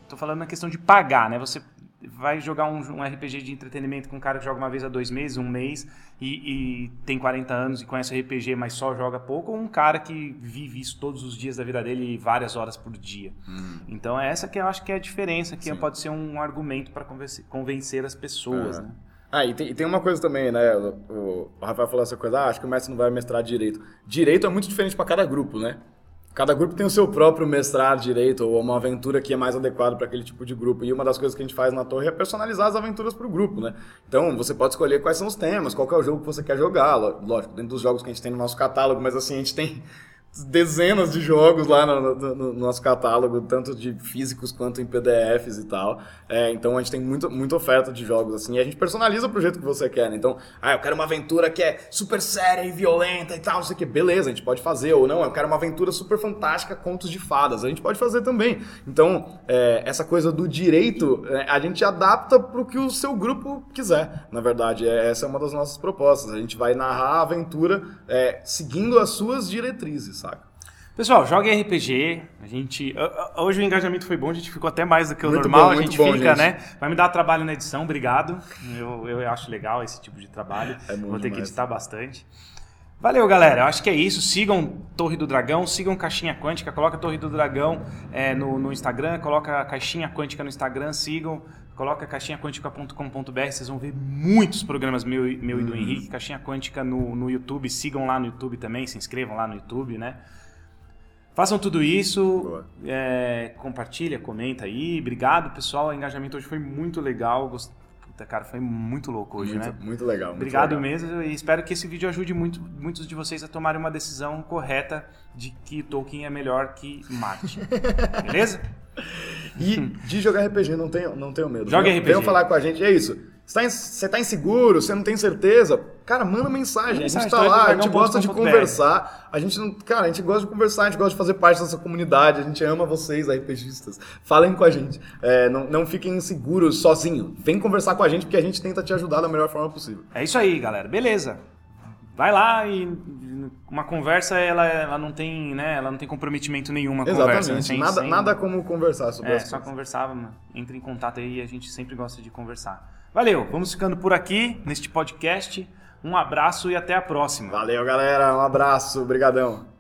tô falando na questão de pagar, né? Você vai jogar um, um RPG de entretenimento com um cara que joga uma vez a dois meses, um mês, e, e tem 40 anos e conhece RPG, mas só joga pouco, ou um cara que vive isso todos os dias da vida dele e várias horas por dia. Então é essa que eu acho que é a diferença, que Sim. pode ser um argumento para convencer, convencer as pessoas, É. né? Ah, e tem, e tem uma coisa também, né? O, o- o Rafael falou essa coisa, ah, acho que o mestre não vai mestrar direito. Direito é muito diferente para cada grupo, né? Cada grupo tem o seu próprio mestrar direito, ou uma aventura que é mais adequada para aquele tipo de grupo. E uma das coisas que a gente faz na torre é personalizar as aventuras para o grupo, né? Então, você pode escolher quais são os temas, qual é o jogo que você quer jogar. Lógico, dentro dos jogos que a gente tem no nosso catálogo, mas assim, a gente tem dezenas de jogos lá no, no- no nosso catálogo, tanto de físicos quanto em PDFs e tal. É, então a gente tem muito, muita oferta de jogos assim, e a gente personaliza pro jeito que você quer. Né? Então, ah, eu quero uma aventura que é super séria e violenta e tal, não sei o que. Beleza, a gente pode fazer. Ou não, eu quero uma aventura super fantástica, contos de fadas. A gente pode fazer também. Então, é, essa coisa do direito, é, a gente adapta pro que o seu grupo quiser. Na verdade, é, essa é uma das nossas propostas. A gente vai narrar a aventura é, seguindo as suas diretrizes? Pessoal, joga RPG. A gente. Hoje o engajamento foi bom, a gente ficou até mais do que o Muito normal. bom, a gente bom, fica, gente. né? Vai me dar trabalho na edição, obrigado. Eu, eu acho legal esse tipo de trabalho. É Vou ter que editar bastante. Valeu, galera. Eu acho que é isso. Sigam Torre do Dragão, sigam Caixinha Quântica, coloca Torre do Dragão é, no, no Instagram, coloca Caixinha Quântica no Instagram, sigam, coloca caixinhaquântica.com.br, vocês vão ver muitos programas meu, e- meu e Uhum. do Henrique, Caixinha Quântica no, no YouTube, sigam lá no YouTube também, se inscrevam lá no YouTube, né? Façam tudo isso, é, compartilha, comenta aí. Obrigado, pessoal. O engajamento hoje foi muito legal. Gost... Puta, cara, foi muito louco hoje, muito, né? muito legal. muito Obrigado legal. mesmo e espero que esse vídeo ajude muito, muitos de vocês a tomarem uma decisão correta de que Tolkien é melhor que Marte. Beleza? E de jogar RPG, não tenho, não tenho medo. Joga RPG. Venham falar com a gente. É isso. Você tá, você tá inseguro, você não tem certeza? Cara, manda mensagem. A gente mensagem, tá lá, a gente gosta de conversar. A gente não. Cara, a gente gosta de conversar, a gente gosta de fazer parte dessa comunidade. A gente ama vocês, RPGistas. Falem com a gente. É, não, não fiquem inseguros sozinho. Vem conversar com a gente porque a gente tenta te ajudar da melhor forma possível. É isso aí, galera. Beleza. Vai lá e uma conversa ela, ela não tem, né? Ela não tem comprometimento nenhum uma conversa. Exatamente. sem- nada, sem- nada como conversar sobre É, só coisas. conversar, mano. entre em contato aí, a gente sempre gosta de conversar. Valeu, vamos ficando por aqui neste podcast. Um abraço e até a próxima. Valeu, galera. Um abraço. Obrigadão.